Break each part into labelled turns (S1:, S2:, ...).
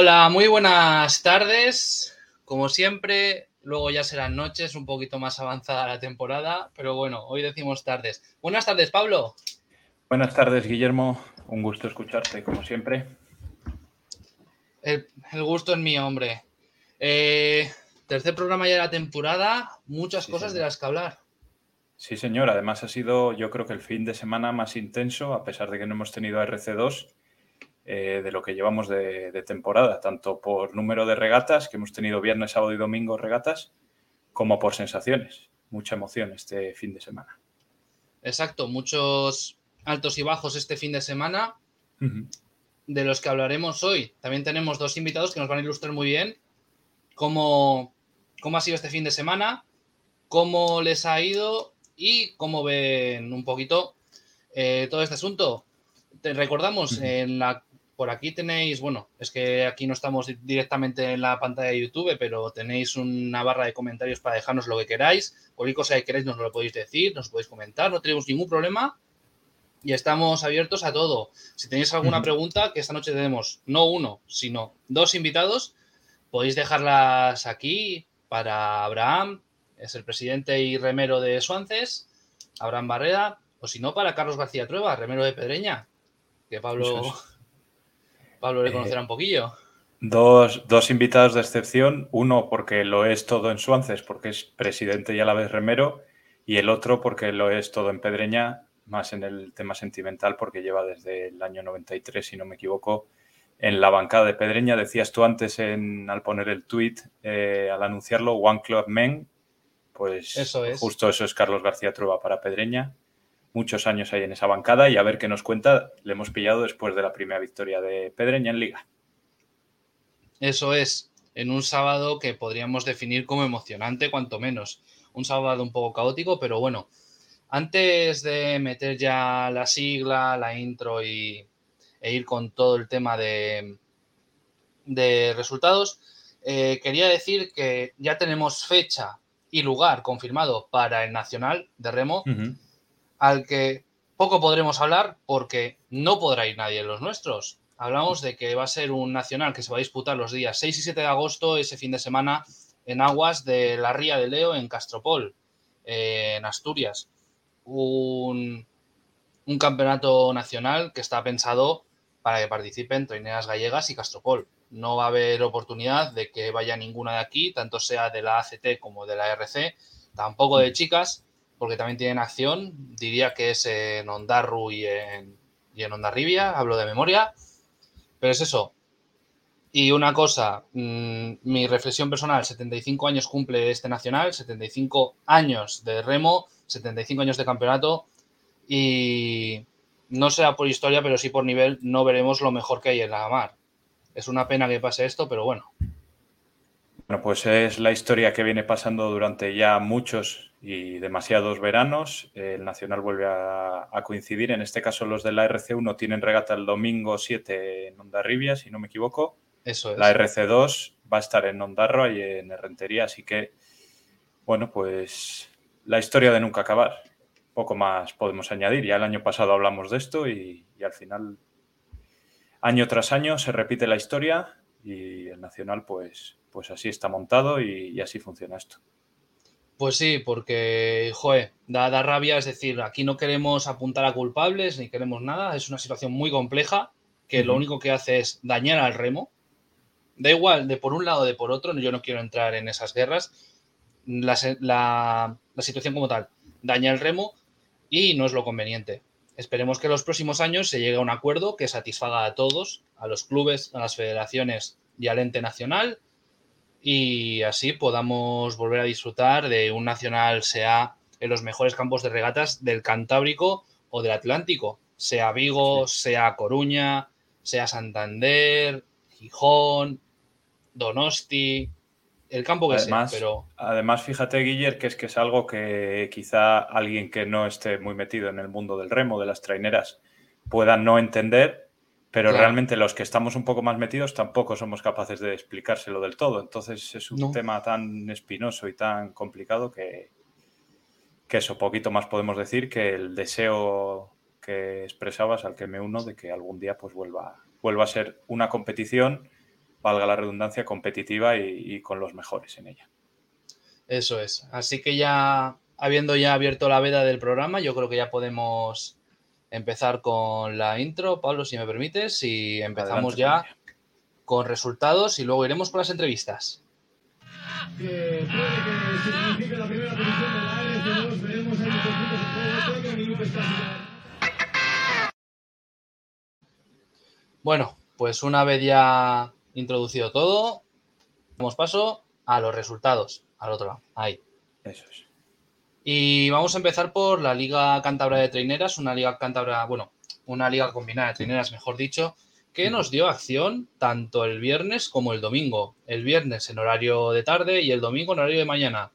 S1: Hola, muy buenas tardes. Como siempre, luego ya serán noches, un poquito más avanzada la temporada, pero bueno, hoy decimos tardes. Buenas tardes, Pablo.
S2: Buenas tardes, Guillermo. Un gusto escucharte, como siempre.
S1: El, gusto es mío, hombre. Eh, tercer programa ya de la temporada, muchas cosas de las que hablar.
S2: Sí, señor. Además ha sido, yo creo que el fin de semana más intenso, a pesar de que no hemos tenido RC2 eh, de lo que llevamos de, temporada, tanto por número de regatas, que hemos tenido viernes, sábado y domingo regatas, como por sensaciones. Mucha emoción este fin de semana.
S1: Exacto, muchos altos y bajos este fin de semana, de los que hablaremos hoy. También tenemos dos invitados que nos van a ilustrar muy bien cómo, cómo ha sido este fin de semana, cómo les ha ido y cómo ven un poquito eh, todo este asunto. Te recordamos en la por aquí tenéis, bueno, es que aquí no estamos directamente en la pantalla de YouTube, pero tenéis una barra de comentarios para dejarnos lo que queráis. Cualquier cosa que queráis nos lo podéis decir, nos podéis comentar, no tenemos ningún problema y estamos abiertos a todo. Si tenéis alguna pregunta, que esta noche tenemos no uno, sino dos invitados, podéis dejarlas aquí para Abraham, es el presidente y remero de Suances, Abraham Barrera, o si no, para Carlos García Trueba, remero de Pedreña, que Pablo... Pablo le conocerá eh, un poquillo.
S2: Dos, invitados de excepción, uno porque lo es todo en Suances, porque es presidente y a la vez remero, y el otro porque lo es todo en Pedreña, más en el tema sentimental, porque lleva desde el año 93, si no me equivoco, en la bancada de Pedreña. Decías tú antes en, al poner el tweet, eh, al anunciarlo, One Club Men, pues eso es. justo eso es Carlos García Trueba para Pedreña muchos años ahí en esa bancada y a ver qué nos cuenta. Le hemos pillado después de la primera victoria de Pedreña en Liga.
S1: Eso es, en un sábado que podríamos definir como emocionante, cuanto menos. Un sábado un poco caótico, pero bueno. Antes de meter ya la sigla, la intro y, e ir con todo el tema de, de resultados, eh, quería decir que ya tenemos fecha y lugar confirmado para el Nacional de Remo al que poco podremos hablar porque no podrá ir nadie en los nuestros. Hablamos de que va a ser un nacional que se va a disputar los días 6 y 7 de agosto, ese fin de semana, en aguas de la Ría de Leo, en Castropol, en Asturias. Un, un, campeonato nacional que está pensado para que participen Trineras Gallegas y Castropol. No va a haber oportunidad de que vaya ninguna de aquí, tanto sea de la ACT como de la RC, tampoco de chicas, porque también tienen acción. Diría que es en Ondarru y en, y en Ondarribia, hablo de memoria. Pero es eso. Y una cosa, mm, mi reflexión personal, 75 años cumple este nacional, 75 años de remo, 75 años de campeonato y, no será por historia, pero sí por nivel, no veremos lo mejor que hay en la mar. Es una pena que pase esto, pero bueno.
S2: Bueno, pues es la historia que viene pasando durante ya muchos y demasiados veranos. El Nacional vuelve a, coincidir. En este caso, los de la RC1 tienen regata el domingo 7 en Ondarribia, si no me equivoco.
S1: Eso es.
S2: La RC2 va a estar en Ondarroa y en Herrentería, así que, bueno, pues la historia de nunca acabar. Poco más podemos añadir. Ya el año pasado hablamos de esto y, y al final, año tras año, se repite la historia y el Nacional, pues pues así está montado y, así funciona esto.
S1: Pues sí, porque, joder, da, da, rabia, es decir, aquí no queremos apuntar a culpables ni queremos nada, es una situación muy compleja que lo único que hace es dañar al remo. Da igual de por un lado o de por otro, yo no quiero entrar en esas guerras. La, la situación como tal daña el remo y no es lo conveniente. Esperemos que en los próximos años se llegue a un acuerdo que satisfaga a todos, a los clubes, a las federaciones y al ente nacional y así podamos volver a disfrutar de un nacional, sea en los mejores campos de regatas del Cantábrico o del Atlántico, sea Vigo, sea Coruña, sea Santander, Gijón, Donosti, el campo que
S2: además,
S1: sea, pero...
S2: Además, fíjate, Guiller, que es que es algo que quizá alguien que no esté muy metido en el mundo del remo, de las traineras, pueda no entender, pero realmente los que estamos un poco más metidos tampoco somos capaces de explicárselo del todo. Entonces es un tema tan espinoso y tan complicado que, que eso, poquito más podemos decir que el deseo que expresabas al que me uno de que algún día pues vuelva, vuelva a ser una competición, valga la redundancia, competitiva y con los mejores en ella.
S1: Eso es. Así que ya, habiendo ya abierto la veda del programa, yo creo que ya podemos empezar con la intro, Pablo, si me permites, y empezamos ya con resultados y luego iremos con las entrevistas. Bueno, pues una vez ya introducido todo, damos paso a los resultados, al otro lado, ahí.
S2: Eso es.
S1: Y vamos a empezar por la Liga Cántabra de Traineras, una Liga Cántabra, bueno, una Liga combinada de traineras, mejor dicho, que nos dio acción tanto el viernes como el domingo. El viernes en horario de tarde y el domingo en horario de mañana.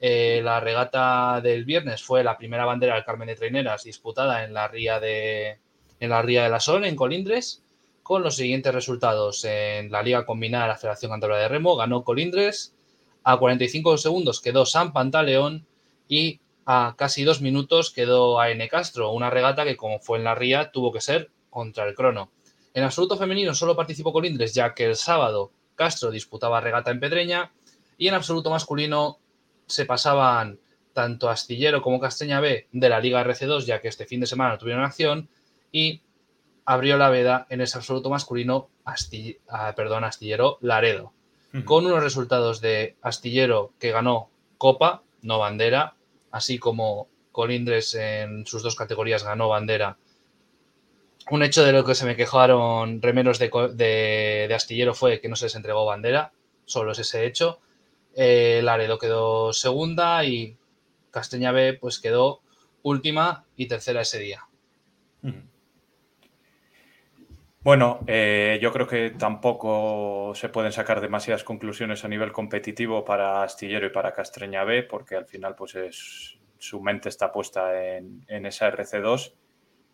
S1: Eh, la regata del viernes fue la primera bandera del Carmen de Traineras disputada en la ría de, en la ría de la Sol, en Colindres, con los siguientes resultados. En la Liga Combinada de la Federación Cántabra de Remo ganó Colindres, a 45 segundos quedó San Pantaleón y a casi dos minutos quedó a N. Castro, una regata que como fue en la ría tuvo que ser contra el crono. En absoluto femenino solo participó Colindres ya que el sábado Castro disputaba regata en Pedreña y en absoluto masculino se pasaban tanto Astillero como Casteña B de la Liga RC2 ya que este fin de semana tuvieron acción y abrió la veda en ese absoluto masculino ah, perdón, Astillero Laredo, con unos resultados de Astillero que ganó Copa, no bandera, así como Colindres en sus dos categorías ganó bandera. Un hecho de lo que se me quejaron remeros de, astillero fue que no se les entregó bandera, solo es ese hecho. Eh, Laredo quedó segunda y Casteña B pues quedó última y tercera ese día.
S2: Bueno, eh, yo creo que tampoco se pueden sacar demasiadas conclusiones a nivel competitivo para Astillero y para Castreña B, porque al final pues es, su mente está puesta en, esa RC2.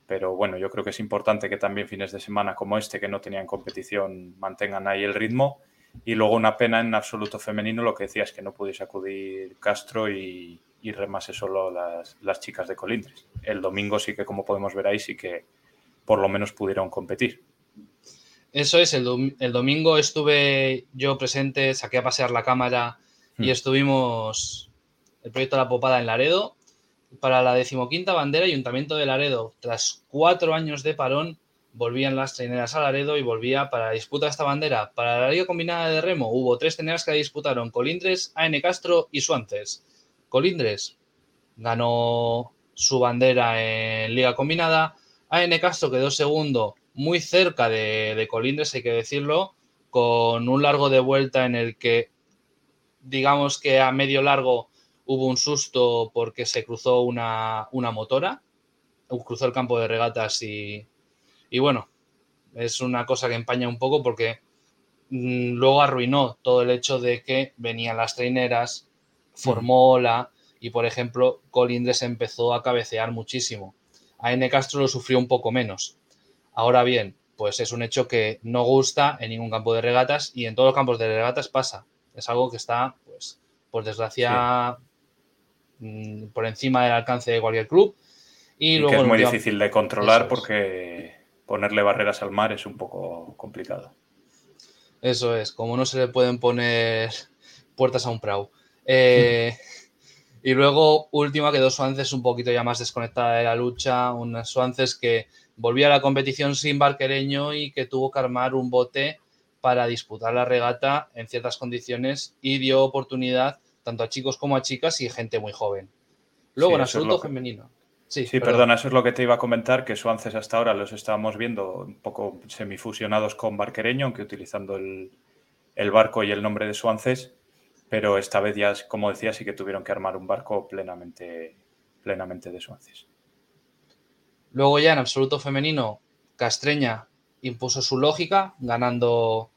S2: Pero bueno, yo creo que es importante que también fines de semana como este, que no tenían competición, mantengan ahí el ritmo. Y luego una pena en absoluto femenino, lo que decías, que no pudiese acudir Castro y, remase solo las, las chicas de Colindres. El domingo sí que, como podemos ver ahí, sí que por lo menos pudieron competir.
S1: Eso es, el, el, domingo estuve yo presente, saqué a pasear la cámara y hmm. estuvimos el proyecto La Popada en Laredo para la decimoquinta bandera Ayuntamiento de Laredo. Tras cuatro años de parón, volvían las traineras a Laredo y volvía para la disputa esta bandera. Para la Liga Combinada de Remo hubo tres traineras que disputaron, Colindres, AN Castro y Suances. Colindres ganó su bandera en Liga Combinada, AN Castro quedó segundo muy cerca de, Colindres, hay que decirlo, con un largo de vuelta en el que, digamos que a medio largo hubo un susto porque se cruzó una, motora, cruzó el campo de regatas y, y bueno, es una cosa que empaña un poco porque mm, luego arruinó todo el hecho de que venían las traineras, formó la y por ejemplo Colindres empezó a cabecear muchísimo. A N Castro lo sufrió un poco menos. Ahora bien, pues es un hecho que no gusta en ningún campo de regatas y en todos los campos de regatas pasa. Es algo que está, pues, por desgracia, mm, por encima del alcance de cualquier club.
S2: Y, luego, que es muy difícil de controlar porque ponerle barreras al mar es un poco complicado.
S1: Eso es, como no se le pueden poner puertas a un prau. Eh, y luego, última, quedó Suances un poquito ya más desconectada de la lucha, unas Suances que volvía a la competición sin barquereño y que tuvo que armar un bote para disputar la regata en ciertas condiciones y dio oportunidad tanto a chicos como a chicas y gente muy joven. Luego, en absoluto femenino.
S2: Sí, perdona, eso es lo que te iba a comentar, que Suances hasta ahora los estábamos viendo un poco semifusionados con Barquereño, aunque utilizando el, barco y el nombre de Suances, pero esta vez ya, como decía, sí que tuvieron que armar un barco plenamente, plenamente de Suances.
S1: Luego ya en absoluto femenino, Castreña impuso su lógica, ganando,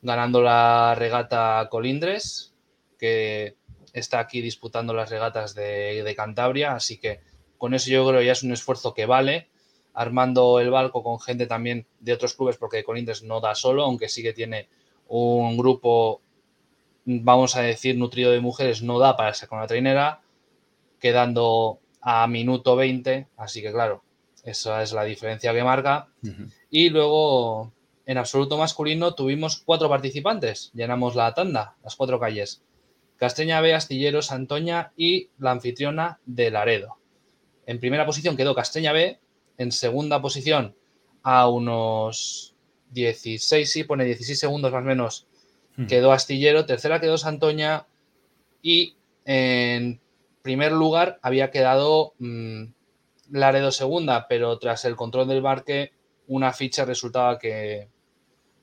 S1: ganando la regata Colindres, que está aquí disputando las regatas de, Cantabria, así que con eso yo creo ya es un esfuerzo que vale, armando el barco con gente también de otros clubes, porque Colindres no da solo, aunque sí que tiene un grupo, vamos a decir, nutrido de mujeres, no da para ser con la trainera, quedando a minuto 20, así que claro, esa es la diferencia que marca. Y luego, en absoluto masculino, tuvimos cuatro participantes, llenamos la tanda, las cuatro calles. Casteña B, Astilleros, Antoña y la anfitriona de Laredo. En primera posición quedó Casteña B, en segunda posición a unos 16, sí, pone 16 segundos más o menos, quedó Astillero, tercera quedó Santoña y en primer lugar había quedado mm, Laredo segunda, pero tras el control del barque una ficha resultaba que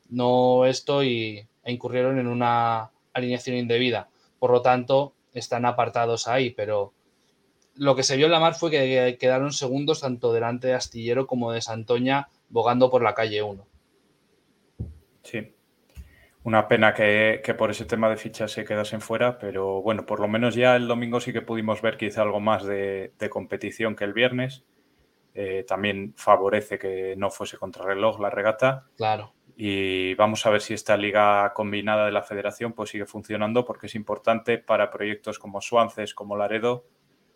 S1: no esto e incurrieron en una alineación indebida. Por lo tanto, están apartados ahí, pero lo que se vio en la mar fue que quedaron segundos tanto delante de Astillero como de Santoña bogando por la calle 1.
S2: Sí. Una pena que, por ese tema de fichas se quedasen fuera, pero bueno, por lo menos ya el domingo sí que pudimos ver quizá algo más de, competición que el viernes. Eh, también favorece que no fuese contrarreloj la regata.
S1: Claro.
S2: Y vamos a ver si esta liga combinada de la federación pues sigue funcionando porque es importante para proyectos como Suances, como Laredo,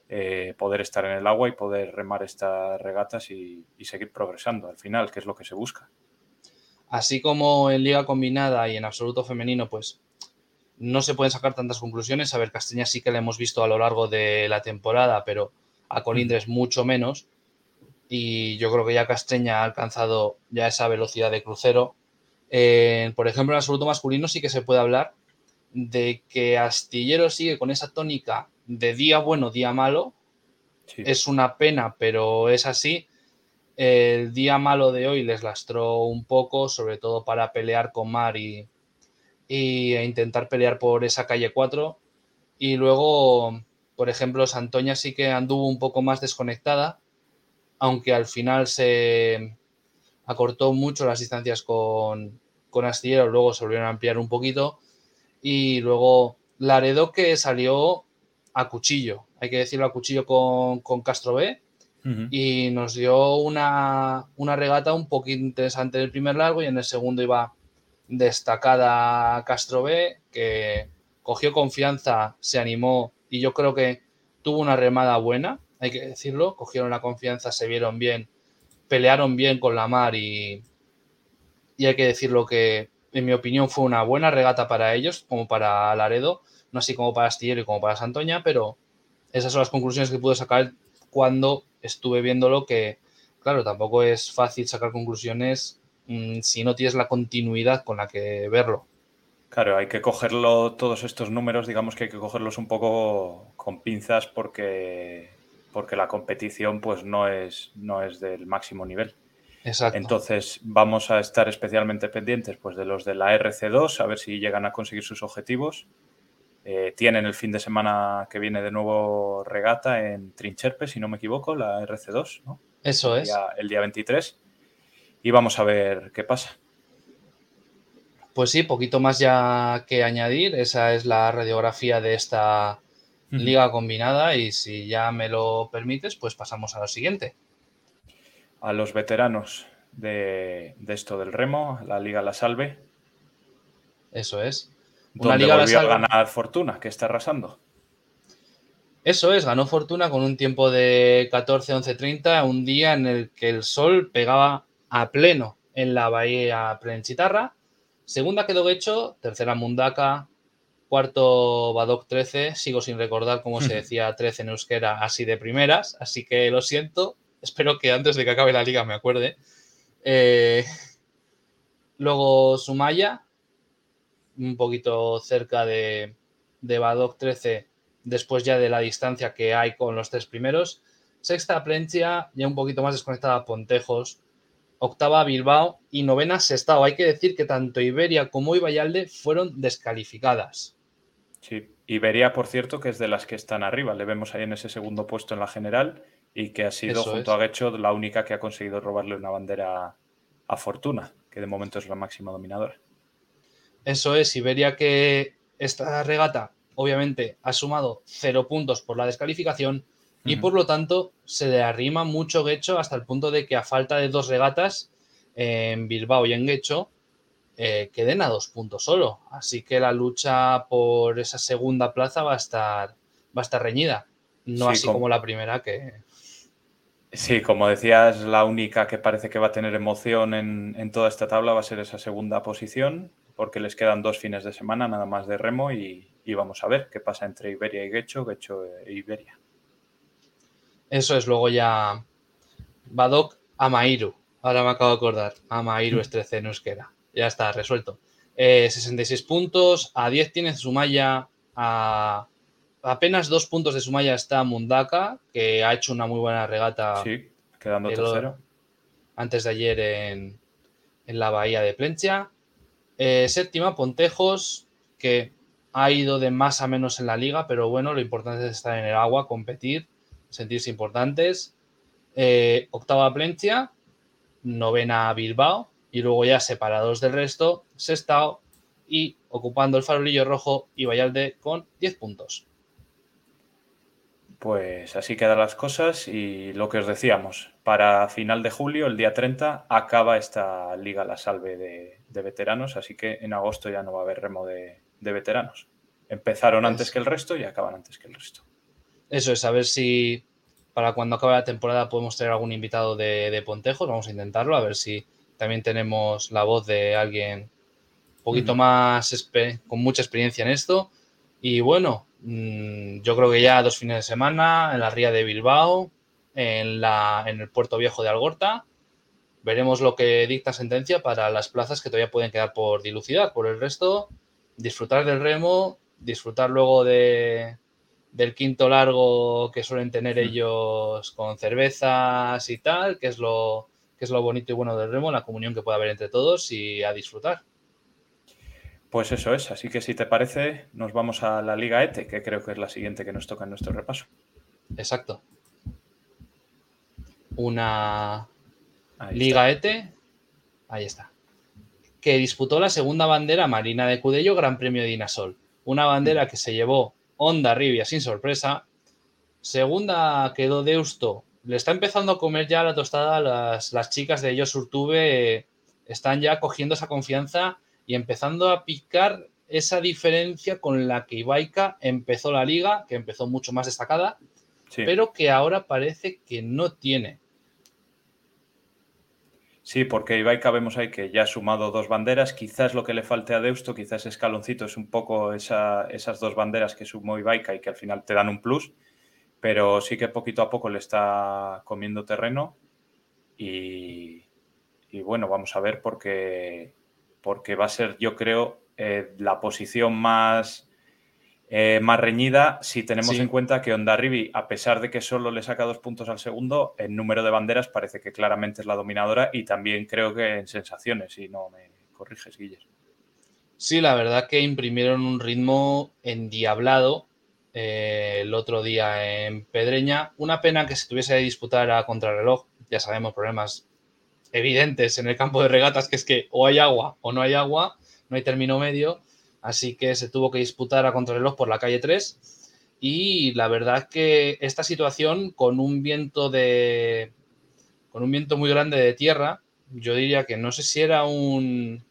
S2: eh, poder estar en el agua y poder remar estas regatas y, seguir progresando al final, que es lo que se busca.
S1: Así como en liga combinada y en absoluto femenino, pues no se pueden sacar tantas conclusiones. A ver, Castaña sí que la hemos visto a lo largo de la temporada, pero a Colindres mm. mucho menos. Y yo creo que ya Castaña ha alcanzado ya esa velocidad de crucero. por ejemplo, en absoluto masculino sí que se puede hablar de que Astillero sigue con esa tónica de día bueno, día malo. Es una pena, pero es así. El día malo de hoy les lastró un poco, sobre todo para pelear con Mar y, intentar pelear por esa calle 4. Y luego, por ejemplo, Santoña sí que anduvo un poco más desconectada, aunque al final se acortó mucho las distancias con, con Astillero, luego se volvieron a ampliar un poquito. Y luego Laredo que salió a cuchillo, hay que decirlo a cuchillo con, Castro B. Y nos dio una, regata un poquito interesante en el primer largo y en el segundo iba destacada Castro B, que cogió confianza, se animó y yo creo que tuvo una remada buena, hay que decirlo, cogieron la confianza, se vieron bien, pelearon bien con la mar y, y hay que decirlo que en mi opinión fue una buena regata para ellos, como para Laredo, no así como para Astillero y como para Santoña, pero esas son las conclusiones que pude sacar cuando estuve viéndolo, que claro, tampoco es fácil sacar conclusiones mm, si no tienes la continuidad con la que verlo.
S2: Claro, hay que cogerlo, todos estos números, digamos que hay que cogerlos un poco con pinzas porque, porque la competición pues no es, no es del máximo nivel.
S1: Exacto.
S2: Entonces vamos a estar especialmente pendientes pues, de los de la RC2, a ver si llegan a conseguir sus objetivos eh, tienen el fin de semana que viene de nuevo regata en Trincherpe, si no me equivoco, la RC2, ¿no?
S1: Eso
S2: el
S1: es.
S2: Día, el día 23. Y vamos a ver qué pasa.
S1: Pues sí, poquito más ya que añadir. Esa es la radiografía de esta liga combinada y si ya me lo permites, pues pasamos a lo siguiente.
S2: A los veteranos de, de esto del remo, la Liga La Salve.
S1: Eso es.
S2: Una liga volvió a ganar Fortuna, que está arrasando.
S1: Eso es, ganó Fortuna con un tiempo de 14-11-30, un día en el que el sol pegaba a pleno en la bahía Plenchitarra. Segunda quedó Hecho, tercera Mundaka, cuarto Badoc 13. Sigo sin recordar cómo se decía 13 en euskera así de primeras, así que lo siento. Espero que antes de que acabe la liga me acuerde. Eh, luego Sumaya, un poquito cerca de, de Badoc 13, después ya de la distancia que hay con los tres primeros. Sexta Plencia, ya un poquito más desconectada Pontejos. Octava Bilbao y novena Sestao. Hay que decir que tanto Iberia como Ibayalde fueron descalificadas.
S2: Sí, Iberia, por cierto, que es de las que están arriba. Le vemos ahí en ese segundo puesto en la general y que ha sido,
S1: Eso
S2: junto
S1: es.
S2: a Guecho, la única que ha conseguido robarle una bandera a Fortuna, que de momento es la máxima dominadora.
S1: Eso es, Iberia que esta regata obviamente ha sumado cero puntos por la descalificación y por lo tanto se le arrima mucho Guecho hasta el punto de que a falta de dos regatas en Bilbao y en Guecho eh, queden a dos puntos solo. Así que la lucha por esa segunda plaza va a estar, va a estar reñida. No
S2: Sí,
S1: así
S2: com-
S1: como la primera que...
S2: Sí, como decías, la única que parece que va a tener emoción en, en toda esta tabla va a ser esa segunda posición, porque les quedan dos fines de semana nada más de remo y, y vamos a ver qué pasa entre Iberia y Guecho, Guecho e Iberia.
S1: Eso es, luego ya Badok Amairu. Ahora me acabo de acordar. Amairu es 13 en euskera. Ya está, resuelto. Eh, 66 puntos. A 10 tiene Sumaya. A apenas dos puntos de Sumaya está Mundaka, que ha hecho una muy buena regata
S2: Sí, quedando tercero.
S1: antes de ayer en, en la bahía de Plencha. Eh, séptima, Pontejos, que ha ido de más a menos en la liga, pero bueno, lo importante es estar en el agua, competir, sentirse importantes. Eh, octava, Plencha. Novena, Bilbao. Y luego ya separados del resto, Sestao y ocupando el farolillo rojo y Vallalde con 10 puntos.
S2: Pues así quedan las cosas y lo que os decíamos, para final de julio, el día 30, acaba esta Liga La Salve de, de veteranos, así que en agosto ya no va a haber remo de, de veteranos. Empezaron antes
S1: Es-
S2: que el resto y acaban antes que el resto.
S1: Eso es, a ver si para cuando acabe la temporada podemos tener algún invitado de, de Pontejos. Vamos a intentarlo, a ver si también tenemos la voz de alguien un poquito más con mucha experiencia en esto. Y bueno, mm, yo creo que ya dos fines de semana en la ría de Bilbao, en, la, en el puerto viejo de Algorta. Veremos lo que dicta sentencia para las plazas que todavía pueden quedar por dilucidar. Por el resto, disfrutar del remo, disfrutar luego de, del quinto largo que suelen tener ellos con cervezas y tal, que es lo que es lo bonito y bueno del remo, la comunión que puede haber entre todos y a disfrutar.
S2: Pues eso es, así que si te parece, nos vamos a la Liga ETE, que creo que es la siguiente que nos toca en nuestro repaso.
S1: Exacto. Una
S2: Ahí
S1: Liga
S2: está.
S1: ETE, ahí está, que disputó la segunda bandera Marina de Cudello Gran Premio de Dinasol. Una bandera que se llevó Honda Rivia sin sorpresa. Segunda quedó Deusto. Le está empezando a comer ya la tostada las, las chicas de ellos Urtube. Están ya cogiendo esa confianza y empezando a picar esa diferencia con la que Ibaica empezó la liga, que empezó mucho más destacada,
S2: Sí.
S1: pero que ahora parece que no tiene.
S2: Sí, porque Ibaica vemos ahí que ya ha sumado dos banderas. Quizás lo que le falte a Deusto, quizás escaloncito, es un poco esa- esas dos banderas que sumó Ibaica y que al final te dan un plus. Pero sí que poquito a poco le está comiendo terreno. Y, y bueno, vamos a ver porque, porque va a ser, yo creo, eh, la posición más, eh, más reñida si tenemos
S1: Sí.
S2: en cuenta que Ondarribi, a pesar de que solo le saca dos puntos al segundo, en número de banderas parece que claramente es la dominadora y también creo que en sensaciones, si no me corriges, Guillermo.
S1: Sí, la verdad que imprimieron un ritmo endiablado eh, el otro día en Pedreña. Una pena que se tuviese que disputar a contrarreloj. Ya sabemos, problemas evidentes en el campo de regatas, que es que o hay agua o no hay agua, no hay término medio. Así que se tuvo que disputar a contrarreloj por la calle 3. Y la verdad que esta situación con un viento de. con un viento muy grande de tierra, yo diría que no sé si era un,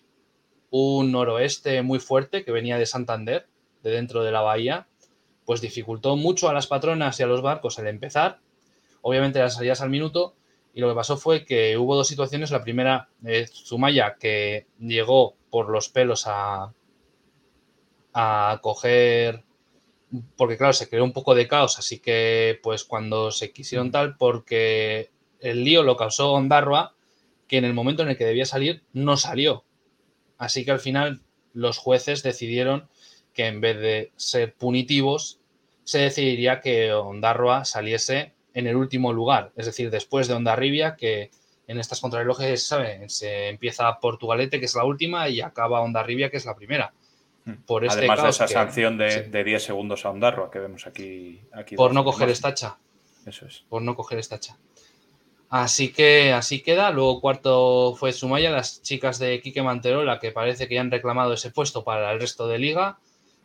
S1: un noroeste muy fuerte que venía de Santander, de dentro de la bahía, pues dificultó mucho a las patronas y a los barcos el empezar, obviamente las salidas al minuto, y lo que pasó fue que hubo dos situaciones. La primera, eh, Zumaya, que llegó por los pelos a, a coger, porque claro, se creó un poco de caos, así que pues cuando se quisieron tal, porque el lío lo causó Ondarroa, que en el momento en el que debía salir no salió. Así que al final los jueces decidieron que en vez de ser punitivos, se decidiría que Ondarroa saliese en el último lugar, es decir, después de Ondarribia, que en estas contrarrelojes, ¿saben? Se empieza Portugalete, que es la última, y acaba Ondarribia, que es la primera.
S2: Por este Además de esa sanción de, 10 segundos a Ondarroa que vemos aquí. aquí
S1: por no coger estacha.
S2: Eso es.
S1: Por no coger estacha. Así que así queda. Luego cuarto fue Sumaya, las chicas de Quique Manterola, que parece que ya han reclamado ese puesto para el resto de liga.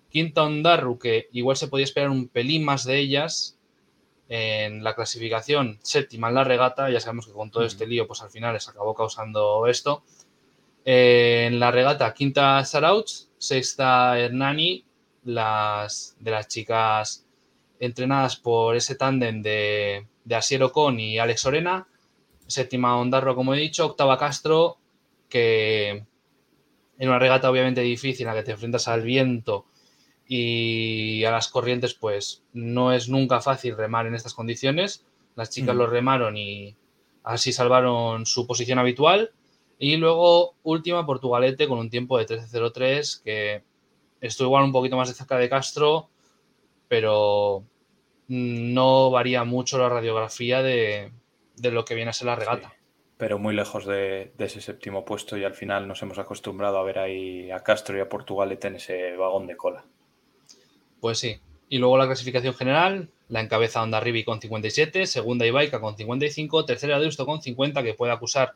S1: Quinta Ondarru, que igual se podía esperar un pelín más de ellas en la clasificación. Séptima en la regata, ya sabemos que con todo este lío, pues al final les acabó causando esto. en la regata, quinta Sarauch, sexta Hernani, las de las chicas entrenadas por ese tándem de, de Asier Ocon y Alex Orena séptima Ondarro, como he dicho, octava Castro, que en una regata obviamente difícil, en la que te enfrentas al viento y a las corrientes, pues no es nunca fácil remar en estas condiciones. Las chicas lo remaron y así salvaron su posición habitual. Y luego, última, Portugalete con un tiempo de 13.03, que estuvo igual un poquito más de cerca de Castro, pero no varía mucho la radiografía de, de lo que viene a ser la regata.
S2: pero muy lejos de, ese séptimo puesto y al final nos hemos acostumbrado a ver ahí a Castro y a Portugalete en ese vagón de cola.
S1: Pues sí. Y luego la clasificación general, la encabeza Onda Rivi con 57, segunda Ibaica con 55, tercera Deusto con 50, que puede acusar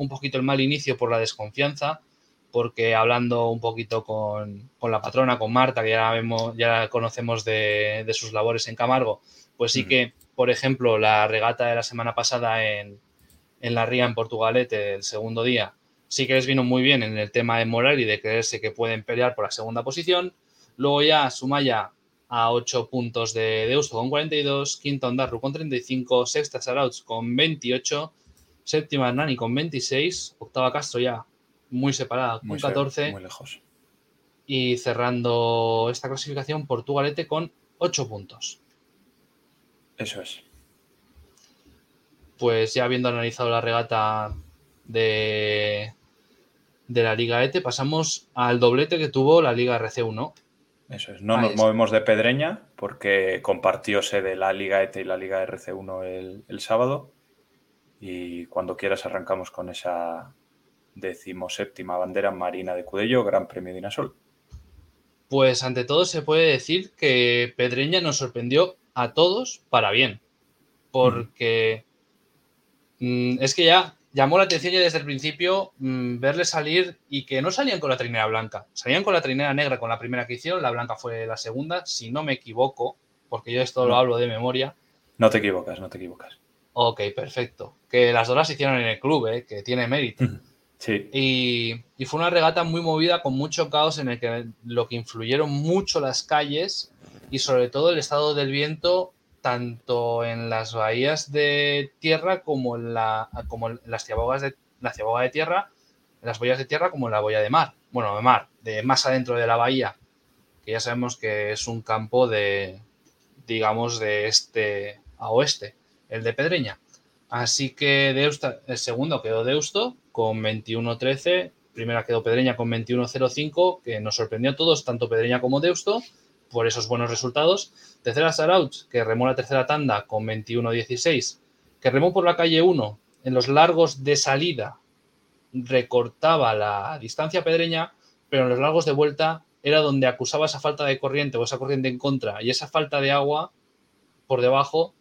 S1: un poquito el mal inicio por la desconfianza, porque hablando un poquito con, la patrona, con Marta, que ya, vemos, ya conocemos de, sus labores en Camargo, pues sí que por ejemplo, la regata de la semana pasada en, la Ría en Portugalete, el segundo día, sí que les vino muy bien en el tema de moral y de creerse que pueden pelear por la segunda posición. Luego ya Sumaya a 8 puntos de Deusto con 42, quinta Ondarru con 35, sexta Sarauts con 28, séptima Nani con 26, octava Castro ya muy separada con 14.
S2: muy lejos.
S1: Y cerrando esta clasificación, Portugalete con 8 puntos.
S2: Eso es.
S1: Pues ya habiendo analizado la regata de, de la Liga ETE, pasamos al doblete que tuvo la Liga RC1.
S2: Eso es. No nos movemos de Pedreña porque compartióse de la Liga ETE y la Liga RC1 el, el sábado. Y cuando quieras arrancamos con esa decimoséptima bandera marina de Cudello, Gran Premio de Inasol.
S1: Pues ante todo se puede decir que Pedreña nos sorprendió a todos para bien. Porque mm, es que ya llamó la atención ya desde el principio mm, verle salir y que no salían con la trinera blanca, salían con la trinera negra con la primera que hicieron, la blanca fue la segunda, si no me equivoco, porque yo esto lo hablo de memoria.
S2: No te equivocas, no te equivocas.
S1: Ok, perfecto. Que las dos las hicieron en el club, ¿eh? que tiene mérito.
S2: Sí.
S1: Y, y, fue una regata muy movida con mucho caos en el que lo que influyeron mucho las calles y sobre todo el estado del viento tanto en las bahías de tierra como en, la, como las ciabogas de la ciaboga de tierra, en las boyas de tierra como en la boya de mar. Bueno, de mar, de más adentro de la bahía, que ya sabemos que es un campo de, digamos, de este a oeste, el de Pedreña. Así que Deusto, el segundo quedó Deusto con 21-13, primera quedó Pedreña con 21-05, que nos sorprendió a todos, tanto Pedreña como Deusto por esos buenos resultados. Tercera Sarauch, que remó la tercera tanda con 21-16, que remó por la calle 1 en los largos de salida, recortaba la distancia pedreña, pero en los largos de vuelta era donde acusaba esa falta de corriente o esa corriente en contra y esa falta de agua por debajo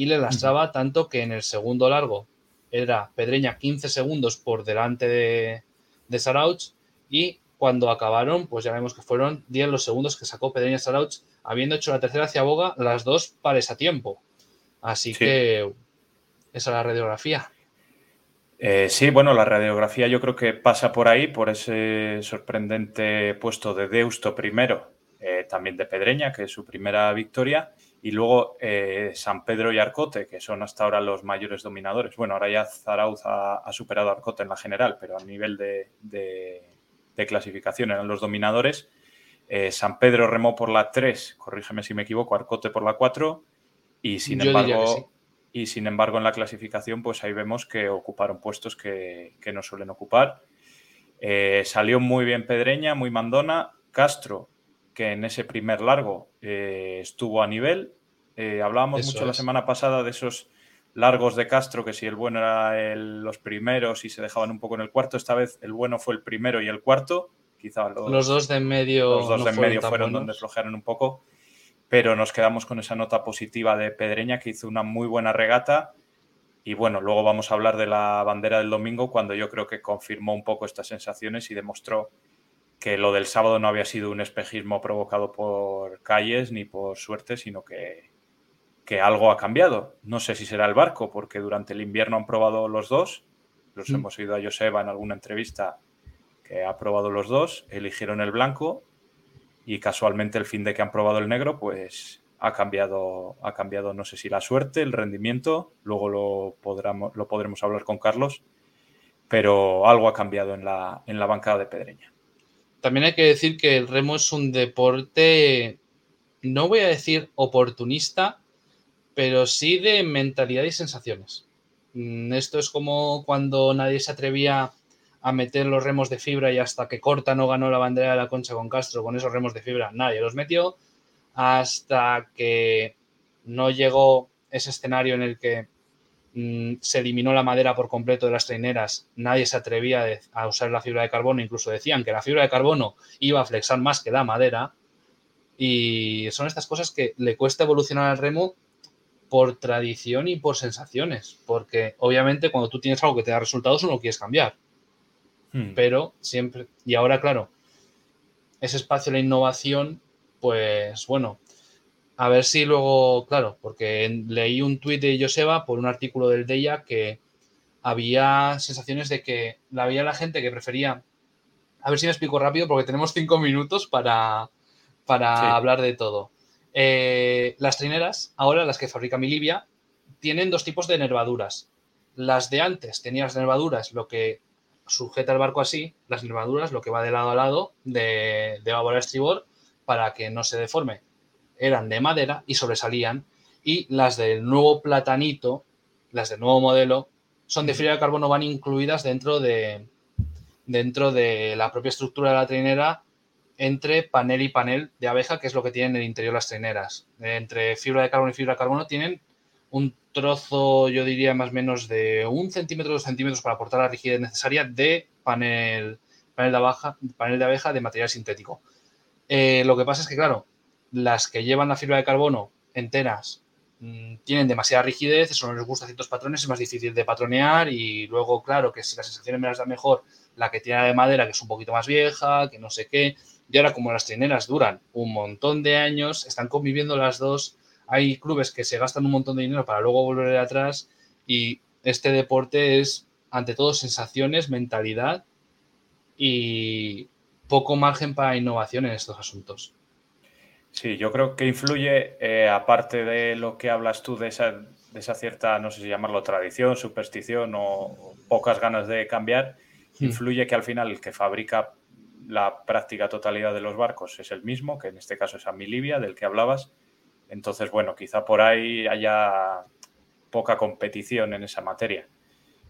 S1: y le lastraba tanto que en el segundo largo era Pedreña 15 segundos por delante de, de Sarauch y cuando acabaron, pues ya vemos que fueron 10 los segundos que sacó Pedreña Sarauch, habiendo hecho la tercera hacia Boga, las dos pares a tiempo. Así que esa es la radiografía.
S2: Eh, sí, bueno, la radiografía yo creo que pasa por ahí, por ese sorprendente puesto de Deusto primero, eh, también de Pedreña, que es su primera victoria, y luego eh, San Pedro y Arcote, que son hasta ahora los mayores dominadores. Bueno, ahora ya Zarauz ha, superado a Arcote en la general, pero a nivel de, clasificación eran los dominadores. Eh, San Pedro remó por la 3, corrígeme si me equivoco, Arcote por la 4, y sin embargo... Y sin embargo, en la clasificación, pues ahí vemos que ocuparon puestos que, no suelen ocupar. Eh, salió muy bien Pedreña, muy mandona. Castro que en ese primer largo eh, estuvo a nivel. Eh, hablábamos mucho la semana pasada de esos largos de Castro, que si el bueno era los primeros y se dejaban un poco en el cuarto, esta vez el bueno fue el primero y el cuarto. Quizá
S1: los, dos de en medio,
S2: los dos de en medio fueron donde flojearon un poco, pero nos quedamos con esa nota positiva de Pedreña, que hizo una muy buena regata. Y bueno, luego vamos a hablar de la bandera del domingo, cuando yo creo que confirmó un poco estas sensaciones y demostró que lo del sábado no había sido un espejismo provocado por calles ni por suerte, sino que, que algo ha cambiado. No sé si será el barco, porque durante el invierno han probado los dos. Los mm. hemos oído a Joseba en alguna entrevista que ha probado los dos, eligieron el blanco y casualmente el fin de que han probado el negro, pues ha cambiado, ha cambiado no sé si la suerte, el rendimiento, luego lo, podremos, lo podremos hablar con Carlos, pero algo ha cambiado en la, en la bancada de Pedreña
S1: también hay que decir que el remo es un deporte, no voy a decir oportunista, pero sí de mentalidad y sensaciones. Mm, esto es como cuando nadie se atrevía a meter los remos de fibra y hasta que Corta no ganó la bandera de la concha con Castro con esos remos de fibra, nadie los metió, hasta que no llegó ese escenario en el que Mm, se eliminó la madera por completo de las traineras, nadie se atrevía a usar la fibra de carbono, incluso decían que la fibra de carbono iba a flexar más que la madera. Y son estas cosas que le cuesta evolucionar al remo por tradición y por sensaciones, porque obviamente cuando tú tienes algo que te da resultados no lo quieres cambiar. Hmm. Pero siempre, y ahora claro, ese espacio de la innovación, pues bueno, a ver si luego, claro, porque leí un tuit de Joseba por un artículo del Deia que había sensaciones de que había la gente que prefería. A ver si me explico rápido porque tenemos cinco minutos para, para hablar de todo. Eh, las trineras, ahora las que fabrica Milivia, tienen dos tipos de nervaduras. Las de antes tenían las nervaduras, lo que sujeta el barco así, las nervaduras, lo que va de lado a lado de, de babor a estribor para que no se deforme eran de madera y sobresalían. Y las del nuevo platanito, las del nuevo modelo, son de fibra de carbono, van incluidas dentro de, dentro de la propia estructura de la trainera entre panel y panel de abeja, que es lo que tienen en el interior las traineras. Entre fibra de carbono y fibra de carbono tienen un trozo, yo diría más o menos de un centímetro, dos centímetros para aportar la rigidez necesaria de panel, panel, de, abeja, panel de abeja de material sintético. Eh, lo que pasa es que, claro, las que llevan la fibra de carbono enteras mm, tienen demasiada rigidez, eso no les gusta ciertos patrones, es más difícil de patronear y luego, claro, que si las sensaciones me las da mejor la que tiene de madera, que es un poquito más vieja, que no sé qué. Y ahora, como las trineras duran un montón de años, están conviviendo las dos. Hay clubes que se gastan un montón de dinero para luego volver atrás y este deporte es, ante todo, sensaciones, mentalidad y poco margen para innovación en estos asuntos.
S2: Sí, yo creo que influye, eh, aparte de lo que hablas tú de esa, de esa cierta, no sé si llamarlo tradición, superstición o pocas ganas de cambiar, hmm. influye que al final el que fabrica la práctica totalidad de los barcos es el mismo, que en este caso es Amilibia, del que hablabas. Entonces, bueno, quizá por ahí haya poca competición en esa materia.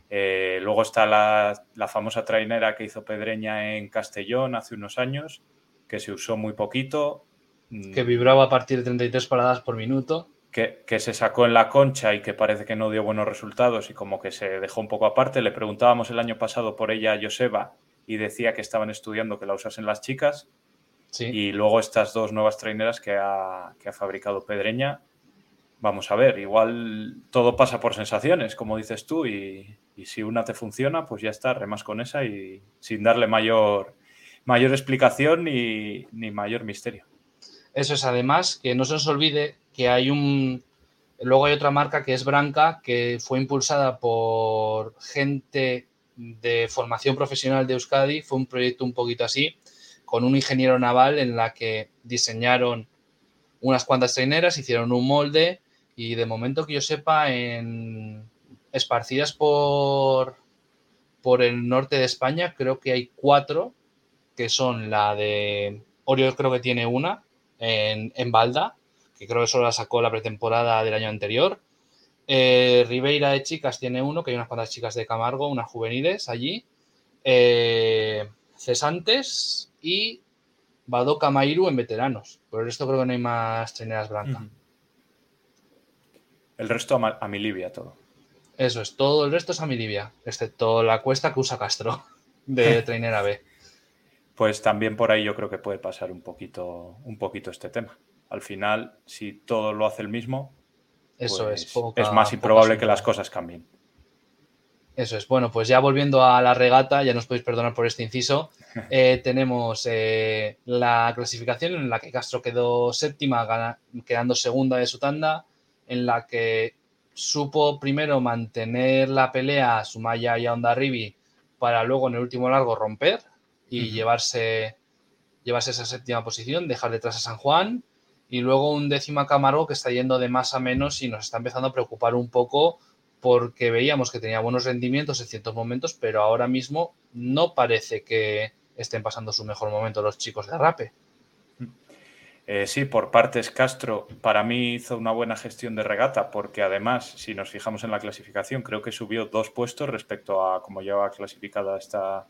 S2: Eh, luego está la, la, famosa trainera que hizo Pedreña en Castellón hace unos años, que se usó muy poquito.
S1: Que vibraba a partir de 33 paradas por minuto.
S2: Que, se sacó en la concha y que parece que no dio buenos resultados y como que se dejó un poco aparte. Le preguntábamos el año pasado por ella a Joseba y decía que estaban estudiando que la usasen las chicas. Y luego estas dos nuevas traineras que ha, que ha fabricado Pedreña, vamos a ver, igual todo pasa por sensaciones, como dices tú, y, si una te funciona, pues ya está, remas con esa y sin darle mayor, mayor explicación ni, ni mayor misterio.
S1: Eso es además que no se nos olvide que hay un... Luego hay otra marca que es Branca, que fue impulsada por gente de formación profesional de Euskadi. Fue un proyecto un poquito así, con un ingeniero naval en la que diseñaron unas cuantas traineras, hicieron un molde y de momento que yo sepa, en esparcidas por, por el norte de España, creo que hay cuatro, que son la de Orio, creo que tiene una, en, en Balda, que creo que solo la sacó la pretemporada del año anterior. Eh, Ribeira de Chicas tiene uno, que hay unas cuantas chicas de Camargo, unas juveniles allí. Eh, cesantes y Badoca Mairu en veteranos. Por el resto creo que no hay más traineras blancas.
S2: El resto a, mi Libia todo.
S1: Eso es, todo el resto es a mi Libia, excepto la cuesta que usa Castro de trainera B.
S2: Pues también por ahí yo creo que puede pasar un poquito, un poquito este tema. Al final, si todo lo hace el mismo,
S1: eso es,
S2: pues es más improbable que las cosas cambien.
S1: Eso es. Bueno, pues ya volviendo a la regata, ya nos podéis perdonar por este inciso, eh, tenemos eh, la clasificación en la que Castro quedó séptima, quedando segunda de su tanda, en la que supo primero mantener la pelea a Sumaya y a Onda Ribi para luego en el último largo romper y llevarse, llevarse esa séptima posición, dejar detrás a San Juan y luego un décimo Camargo que está yendo de más a menos y nos está empezando a preocupar un poco porque veíamos que tenía buenos rendimientos en ciertos momentos, pero ahora mismo no parece que estén pasando su mejor momento los chicos de Rape.
S2: Eh, sí, por partes Castro para mí hizo una buena gestión de regata porque además, si nos fijamos en la clasificación, creo que subió dos puestos respecto a cómo llevaba clasificada esta,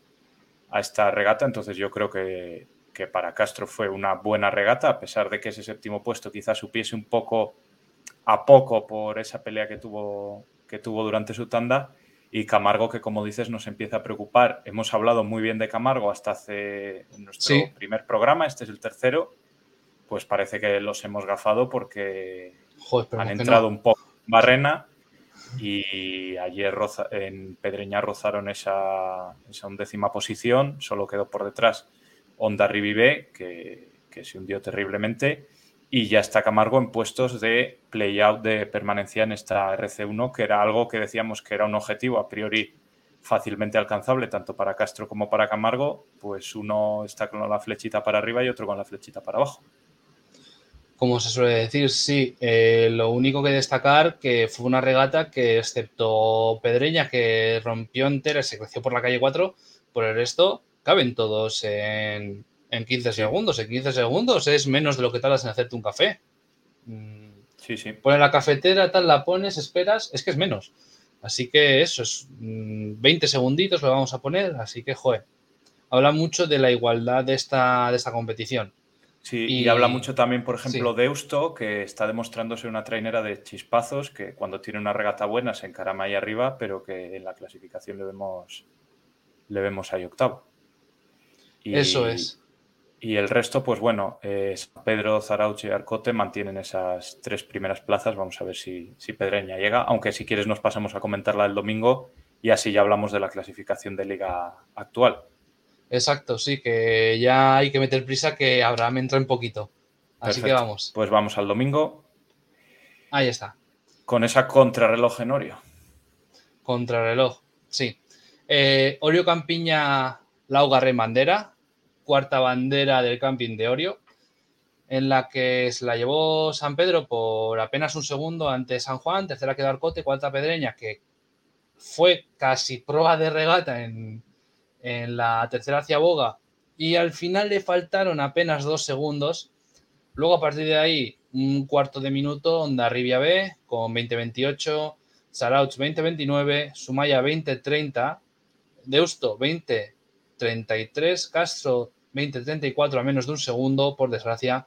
S2: a esta regata. Entonces yo creo que, que para Castro fue una buena regata, a pesar de que ese séptimo puesto quizás supiese un poco a poco por esa pelea que tuvo, que tuvo durante su tanda. Y Camargo, que como dices, nos empieza a preocupar. Hemos hablado muy bien de Camargo hasta hace nuestro primer programa, este es el tercero. Pues parece que los hemos gafado porque han entrado un poco en barrena y ayer en Pedreña rozaron esa, esa undécima posición, solo quedó por detrás Honda Rivive, que, que se hundió terriblemente, y ya está Camargo en puestos de play-out de permanencia en esta RC1, que era algo que decíamos que era un objetivo a priori fácilmente alcanzable, tanto para Castro como para Camargo, pues uno está con la flechita para arriba y otro con la flechita para abajo.
S1: Como se suele decir, sí. Eh, lo único que destacar que fue una regata que, excepto Pedreña, que rompió entera y se creció por la calle 4, por el resto caben todos en, 15 segundos. En 15 segundos es menos de lo que tardas en hacerte un café.
S2: Mm, sí, sí.
S1: Pones la cafetera, tal, la pones, esperas, es que es menos. Así que eso es 20 mm, segunditos lo vamos a poner, así que, joder, habla mucho de la igualdad de esta, de esta competición.
S2: Sí, y, habla mucho también, por ejemplo, de Eusto, que está demostrándose una trainera de chispazos, que cuando tiene una regata buena se encarama ahí arriba, pero que en la clasificación le vemos, le vemos ahí octavo.
S1: Eso es.
S2: Y el resto, pues bueno, eh, Pedro, Zarauche y Arcote mantienen esas tres primeras plazas. Vamos a ver si, si Pedreña llega. Aunque si quieres nos pasamos a comentarla el domingo y así ya hablamos de la clasificación de liga actual.
S1: Exacto, sí, que ya hay que meter prisa que Abraham entra un poquito. Así que vamos.
S2: Pues vamos al domingo.
S1: Ahí está.
S2: Con esa contrarreloj en Orio.
S1: Contrarreloj, sí. Eh, Orio Campiña Laugarre Bandera, cuarta bandera del camping de Orio, en la que se la llevó San Pedro por apenas un segundo ante San Juan, tercera quedó Arcote, cuarta Pedreña, que fue casi prueba de regata en, la tercera hacia Boga y al final le faltaron apenas dos segundos. Luego a partir de ahí un cuarto de minuto, Onda Rivia B con 20-28, Sarauch 20-29, Sumaya 20-30, Deusto 20 33, Castro 20-34 a menos de un segundo, por desgracia.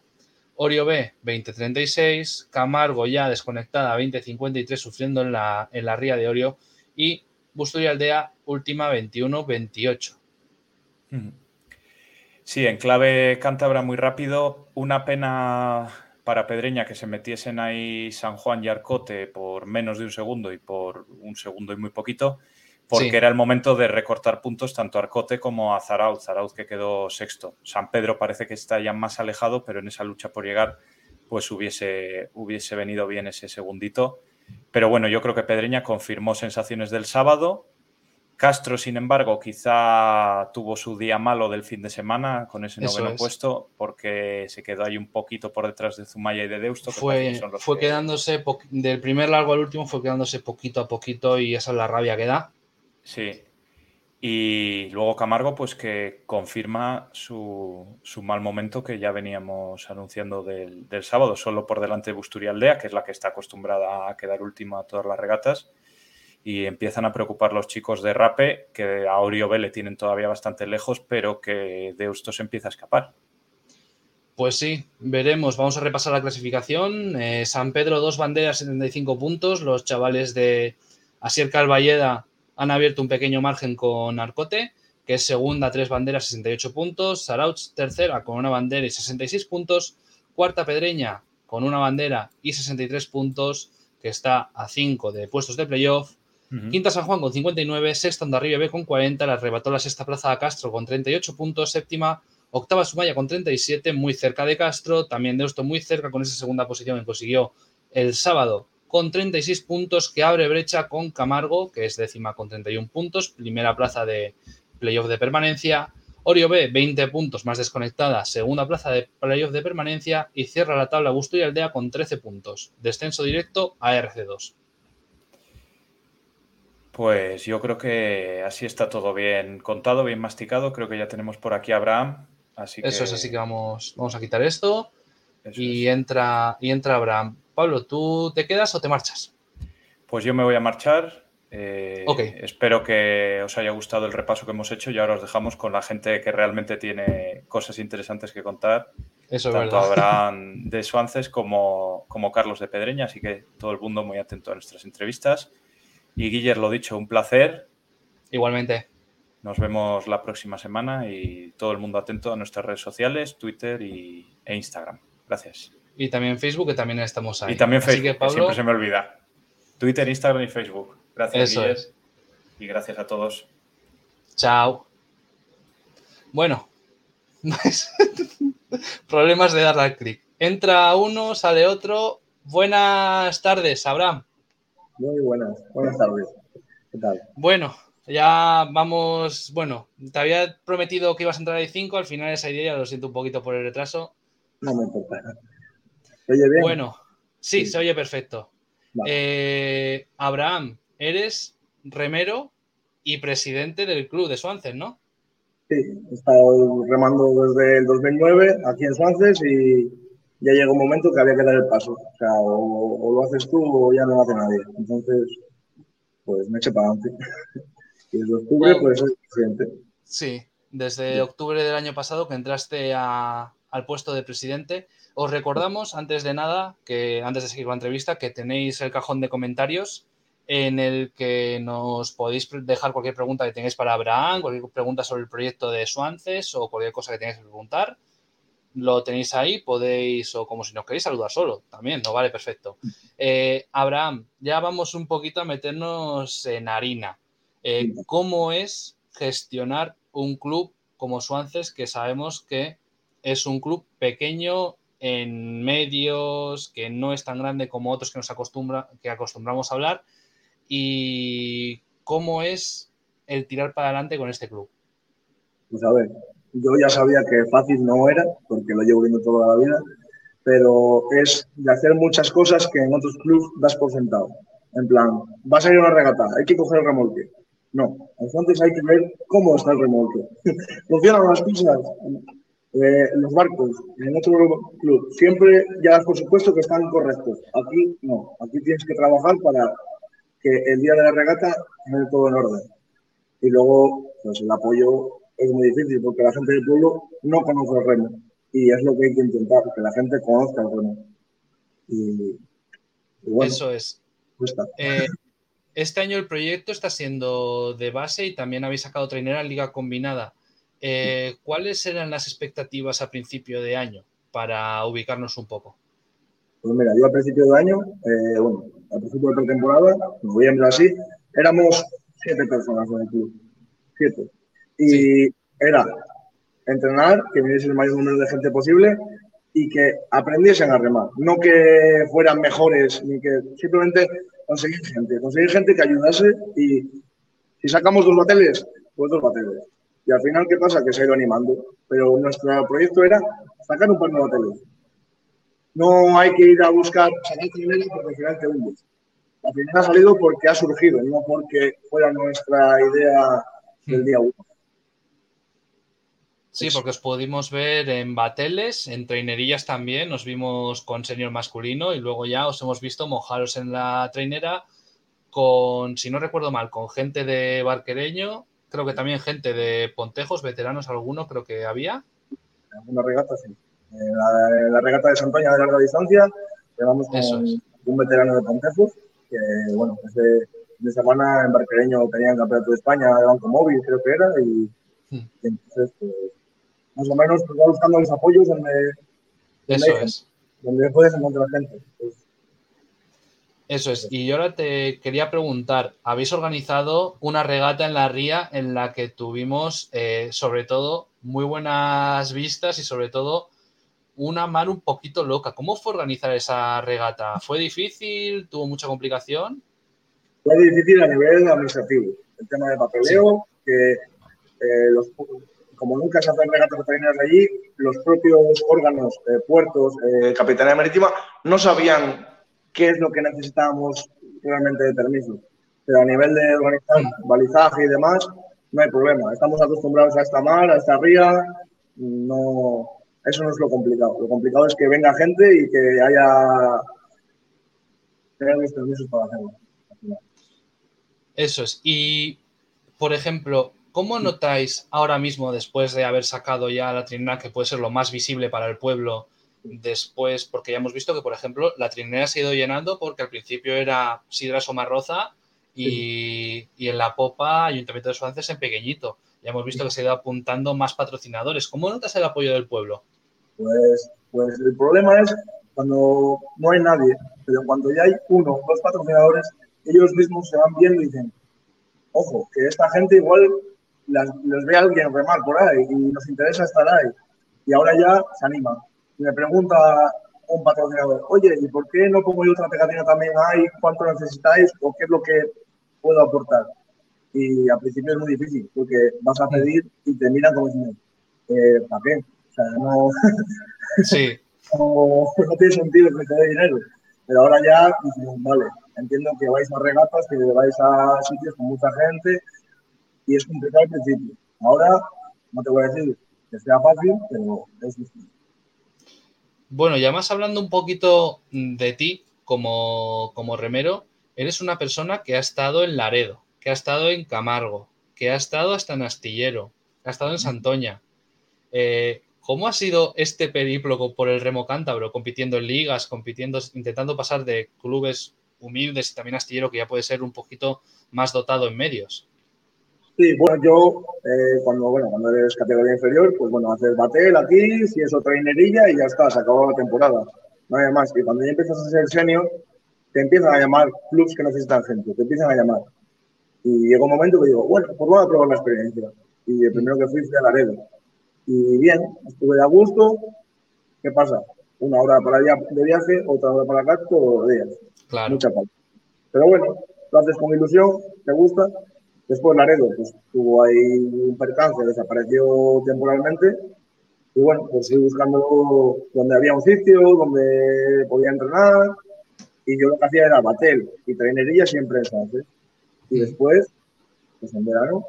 S1: Orio B 20-36, Camargo ya desconectada 20-53 sufriendo en la, en la ría de Orio y Busto y Aldea última 21-28.
S2: Sí, en clave cántabra muy rápido. Una pena para Pedreña que se metiesen ahí San Juan y Arcote por menos de un segundo y por un segundo y muy poquito, porque era el momento de recortar puntos tanto a Arcote como a Zarauz. Zarauz que quedó sexto. San Pedro parece que está ya más alejado, pero en esa lucha por llegar pues hubiese, hubiese venido bien ese segundito. Pero bueno, yo creo que Pedreña confirmó sensaciones del sábado Castro, sin embargo, quizá tuvo su día malo del fin de semana con ese noveno puesto, porque se quedó ahí un poquito por detrás de Zumaya y de Deusto.
S1: Fue, fue quedándose, del primer largo al último, fue quedándose poquito a poquito y esa es la rabia que da.
S2: Sí. Y luego Camargo, pues que confirma su, mal momento que ya veníamos anunciando del, del, sábado, solo por delante de Busturialdea, que es la que está acostumbrada a quedar última a todas las regatas y empiezan a preocupar los chicos de Rape, que a Oriol le tienen todavía bastante lejos, pero que Deusto se empieza a escapar.
S1: Pues sí, veremos. Vamos a repasar la clasificación. Eh, San Pedro, dos banderas, 75 puntos. Los chavales de Asier Calvalleda han abierto un pequeño margen con Arcote, que es segunda, tres banderas, 68 puntos. Sarauch, tercera, con una bandera y 66 puntos. Cuarta Pedreña, con una bandera y 63 puntos, que está a 5 de puestos de playoff. Quinta San Juan con 59, sexta Ondarribia B con 40, le arrebató la sexta plaza a Castro con 38 puntos, séptima, octava Sumaya con 37, muy cerca de Castro, también Deusto muy cerca con esa segunda posición que consiguió el sábado con 36 puntos, que abre brecha con Camargo, que es décima con 31 puntos, primera plaza de playoff de permanencia. Orio B, 20 puntos más desconectada, segunda plaza de playoff de permanencia y cierra la tabla Busto y Aldea con 13 puntos, descenso directo a RC2.
S2: Pues yo creo que así está todo bien contado, bien masticado. Creo que ya tenemos por aquí a Abraham. Así
S1: Eso es, así que vamos, vamos a quitar esto y, entra, y entra Abraham. Pablo, ¿tú te quedas o te marchas?
S2: Pues yo me voy a marchar. Eh, espero que os haya gustado el repaso que hemos hecho y ahora os dejamos con la gente que realmente tiene cosas interesantes que contar.
S1: Eso es
S2: Tanto Abraham de Suances como, como Carlos de Pedreña, así que todo el mundo muy atento a nuestras entrevistas. Y Guiller, lo dicho, un placer.
S1: Igualmente.
S2: Nos vemos la próxima semana y todo el mundo atento a nuestras redes sociales, Twitter y, e Instagram. Gracias.
S1: Y también Facebook, que también estamos ahí.
S2: Y también Facebook, que, siempre se me olvida. Twitter, Instagram y Facebook. Gracias,
S1: Eso es.
S2: Y gracias a todos.
S1: Chao. Bueno, problemas de darle al clic. Entra uno, sale otro. Buenas tardes, Abraham.
S3: Muy buenas, buenas tardes. ¿Qué tal?
S1: Bueno, ya vamos. Bueno, te había prometido que ibas a entrar a 5, al final esa idea, lo siento un poquito por el retraso.
S3: No me importa. ¿Se oye bien?
S1: Bueno, sí, se oye perfecto. Eh, Abraham, eres remero y presidente del club de Suances, ¿no?
S3: Sí, he estado remando desde el 2009 aquí en Suances y ya llegó un momento que había que dar el paso. O sea, o, lo haces tú o ya no lo hace nadie. Entonces, pues me eché para adelante. y desde octubre, pues soy presidente.
S1: Sí, desde octubre del año pasado que entraste al puesto de presidente. Os recordamos, antes de nada, que antes de seguir la entrevista, que tenéis el cajón de comentarios en el que nos podéis dejar cualquier pregunta que tengáis para Abraham, cualquier pregunta sobre el proyecto de Suances o cualquier cosa que tengáis que preguntar lo tenéis ahí, podéis, o como si nos queréis saludar solo, también, no vale, perfecto. Eh, Abraham, ya vamos un poquito a meternos en harina. Eh, ¿Cómo es gestionar un club como Suances, que sabemos que es un club pequeño en medios, que no es tan grande como otros que nos acostumbramos a hablar? ¿Y cómo es el tirar para adelante con este club?
S3: Pues a ver, yo ya sabía que fácil no era, porque lo llevo viendo toda la vida, pero es de hacer muchas cosas que en otros clubes das por sentado. En plan, vas a ir a una regata, hay que coger el remolque. No, entonces hay que ver cómo está el remolque. Funcionan las cosas. Eh, los barcos en otro club siempre ya por supuesto que están correctos. Aquí no, aquí tienes que trabajar para que el día de la regata esté todo en orden. Y luego, pues el apoyo es muy difícil porque la gente del pueblo no conoce el remo y es lo que hay que intentar, que la gente conozca el remo. Y,
S1: Eso es. Eh, este año el proyecto está siendo de base y también habéis sacado trainera en Liga Combinada. Eh, ¿cuáles eran las expectativas a principio de año para ubicarnos un poco?
S3: Pues mira, yo a principio de año, eh, bueno, al principio de pretemporada, noviembre así, éramos siete personas en el club. Siete. Y era entrenar, que viniese el mayor número de gente posible y que aprendiesen a remar. No que fueran mejores, ni que simplemente conseguir gente. Conseguir gente que ayudase y si sacamos dos bateles, pues dos bateles. Y al final, ¿qué pasa? Que se ha ido animando. Pero nuestro proyecto era sacar un par de bateles. No hay que ir a buscar sacar porque al final. Al final ha salido porque ha surgido, no porque fuera nuestra idea del día uno.
S1: Sí, porque os pudimos ver en bateles, en trainerillas también, nos vimos con señor masculino y luego ya os hemos visto mojaros en la trainera con, si no recuerdo mal, con gente de Barquereño, creo que también gente de Pontejos, veteranos alguno creo que había.
S3: Una regata, sí. La, la regata de Santoña de larga distancia, llevamos con un veterano de Pontejos, que bueno, ese de semana en Barquereño tenían campeonato de España de Banco Móvil, creo que era, y, hmm. entonces pues, más o menos pues, va buscando los apoyos donde,
S1: Eso es.
S3: donde puedes encontrar gente. Pues.
S1: Eso es. Y yo ahora te quería preguntar, habéis organizado una regata en la ría en la que tuvimos, eh, sobre todo, muy buenas vistas y sobre todo una mar un poquito loca. ¿Cómo fue organizar esa regata? ¿Fue difícil? ¿Tuvo mucha complicación?
S3: Fue difícil a nivel administrativo. El tema de papeleo, que eh, los, como nunca se hacen regatas veterinarias allí, los propios órganos, eh, puertos, eh, Capitanía Marítima, no sabían qué es lo que necesitábamos realmente de permiso. Pero a nivel de organizar balizaje y demás, no hay problema. Estamos acostumbrados a esta mar, a esta ría, no, eso no es lo complicado. Lo complicado es que venga gente y que haya, tengan los permisos para hacerlo.
S1: Eso es. Y, por ejemplo, ¿cómo notáis ahora mismo, después de haber sacado ya la trinera, que puede ser lo más visible para el pueblo, después, porque ya hemos visto que, por ejemplo, la trinera se ha ido llenando porque al principio era Sidra Somarroza y, y en la popa Ayuntamiento de Suances en pequeñito. Ya hemos visto que se ha ido apuntando más patrocinadores. ¿Cómo notas el apoyo del pueblo?
S3: Pues, pues el problema es cuando no hay nadie, pero cuando ya hay uno o dos patrocinadores, ellos mismos se van viendo y dicen, ojo, que esta gente igual les ve a alguien remar por ahí y nos interesa estar ahí. Y ahora ya se anima. Me pregunta un patrocinador, oye, ¿y por qué no pongo yo otra pegatina también ahí? ¿Cuánto necesitáis? ¿O qué es lo que puedo aportar? Y al principio es muy difícil, porque vas a pedir y te miran como diciendo, eh, ¿para qué? O sea, no,
S1: sí.
S3: no, no, tiene sentido que te dé dinero. Pero ahora ya, vale, entiendo que vais a regatas, que vais a sitios con mucha gente y es complicado al principio. Ahora, no te voy a decir que sea fácil, pero es difícil.
S1: Bueno, ya más hablando un poquito de ti como, como remero, eres una persona que ha estado en Laredo, que ha estado en Camargo, que ha estado hasta en Astillero, que ha estado en Santoña. Eh, ¿Cómo ha sido este periplo por el remo cántabro, compitiendo en ligas, compitiendo, intentando pasar de clubes humildes y también astillero que ya puede ser un poquito más dotado en medios?
S3: Sí, bueno, yo eh, cuando, bueno, cuando eres categoría inferior, pues bueno, haces batel aquí, si es otra inerilla y ya está, se acabó la temporada. No hay más. Y cuando ya empiezas a ser senior, te empiezan a llamar clubs que necesitan gente, te empiezan a llamar. Y llegó un momento que digo, bueno, pues vamos a probar la experiencia. Y el primero que fui fue a Laredo. Y bien, estuve a gusto. ¿Qué pasa? Una hora para de viaje, otra hora para acá, todos los días.
S1: Claro.
S3: Mucha falta. Pero bueno, lo haces con ilusión, te gusta Después Laredo, pues tuvo ahí un percance, desapareció temporalmente. Y bueno, pues fui buscando donde había un sitio, donde podía entrenar. Y yo lo que hacía era batel y trainería siempre en ¿eh? Y después, pues en verano,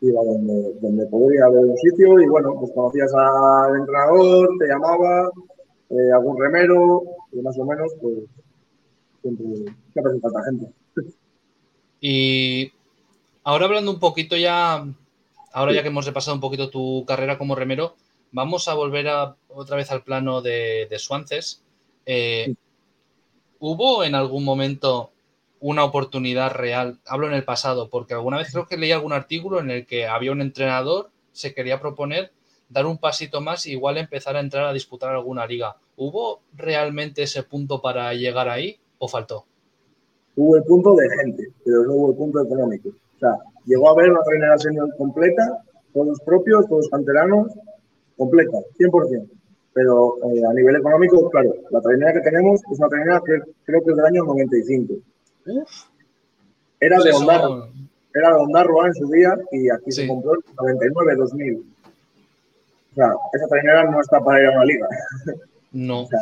S3: iba donde, donde podría haber un sitio. Y bueno, pues conocías al entrenador, te llamaba, eh, algún remero, y más o menos, pues siempre, siempre hace falta gente.
S1: Y Ahora hablando un poquito ya, ahora ya que hemos repasado un poquito tu carrera como remero, vamos a volver a, otra vez al plano de, de Suances. Eh, ¿Hubo en algún momento una oportunidad real? Hablo en el pasado, porque alguna vez creo que leí algún artículo en el que había un entrenador se quería proponer dar un pasito más e igual empezar a entrar a disputar alguna liga. ¿Hubo realmente ese punto para llegar ahí o faltó?
S3: Hubo el punto de gente, pero no hubo el punto económico. O sea, llegó a haber una trainera senior completa, todos propios, todos canteranos, completa, 100%. Pero eh, a nivel económico, claro, la trainera que tenemos es una trainera que creo que es del año 95. Era de pues Ondarroa. Era de Ondarroa en su día y aquí se compró en 99-2000. O sea, esa trainera no está para ir a una liga.
S1: No. o
S3: sea,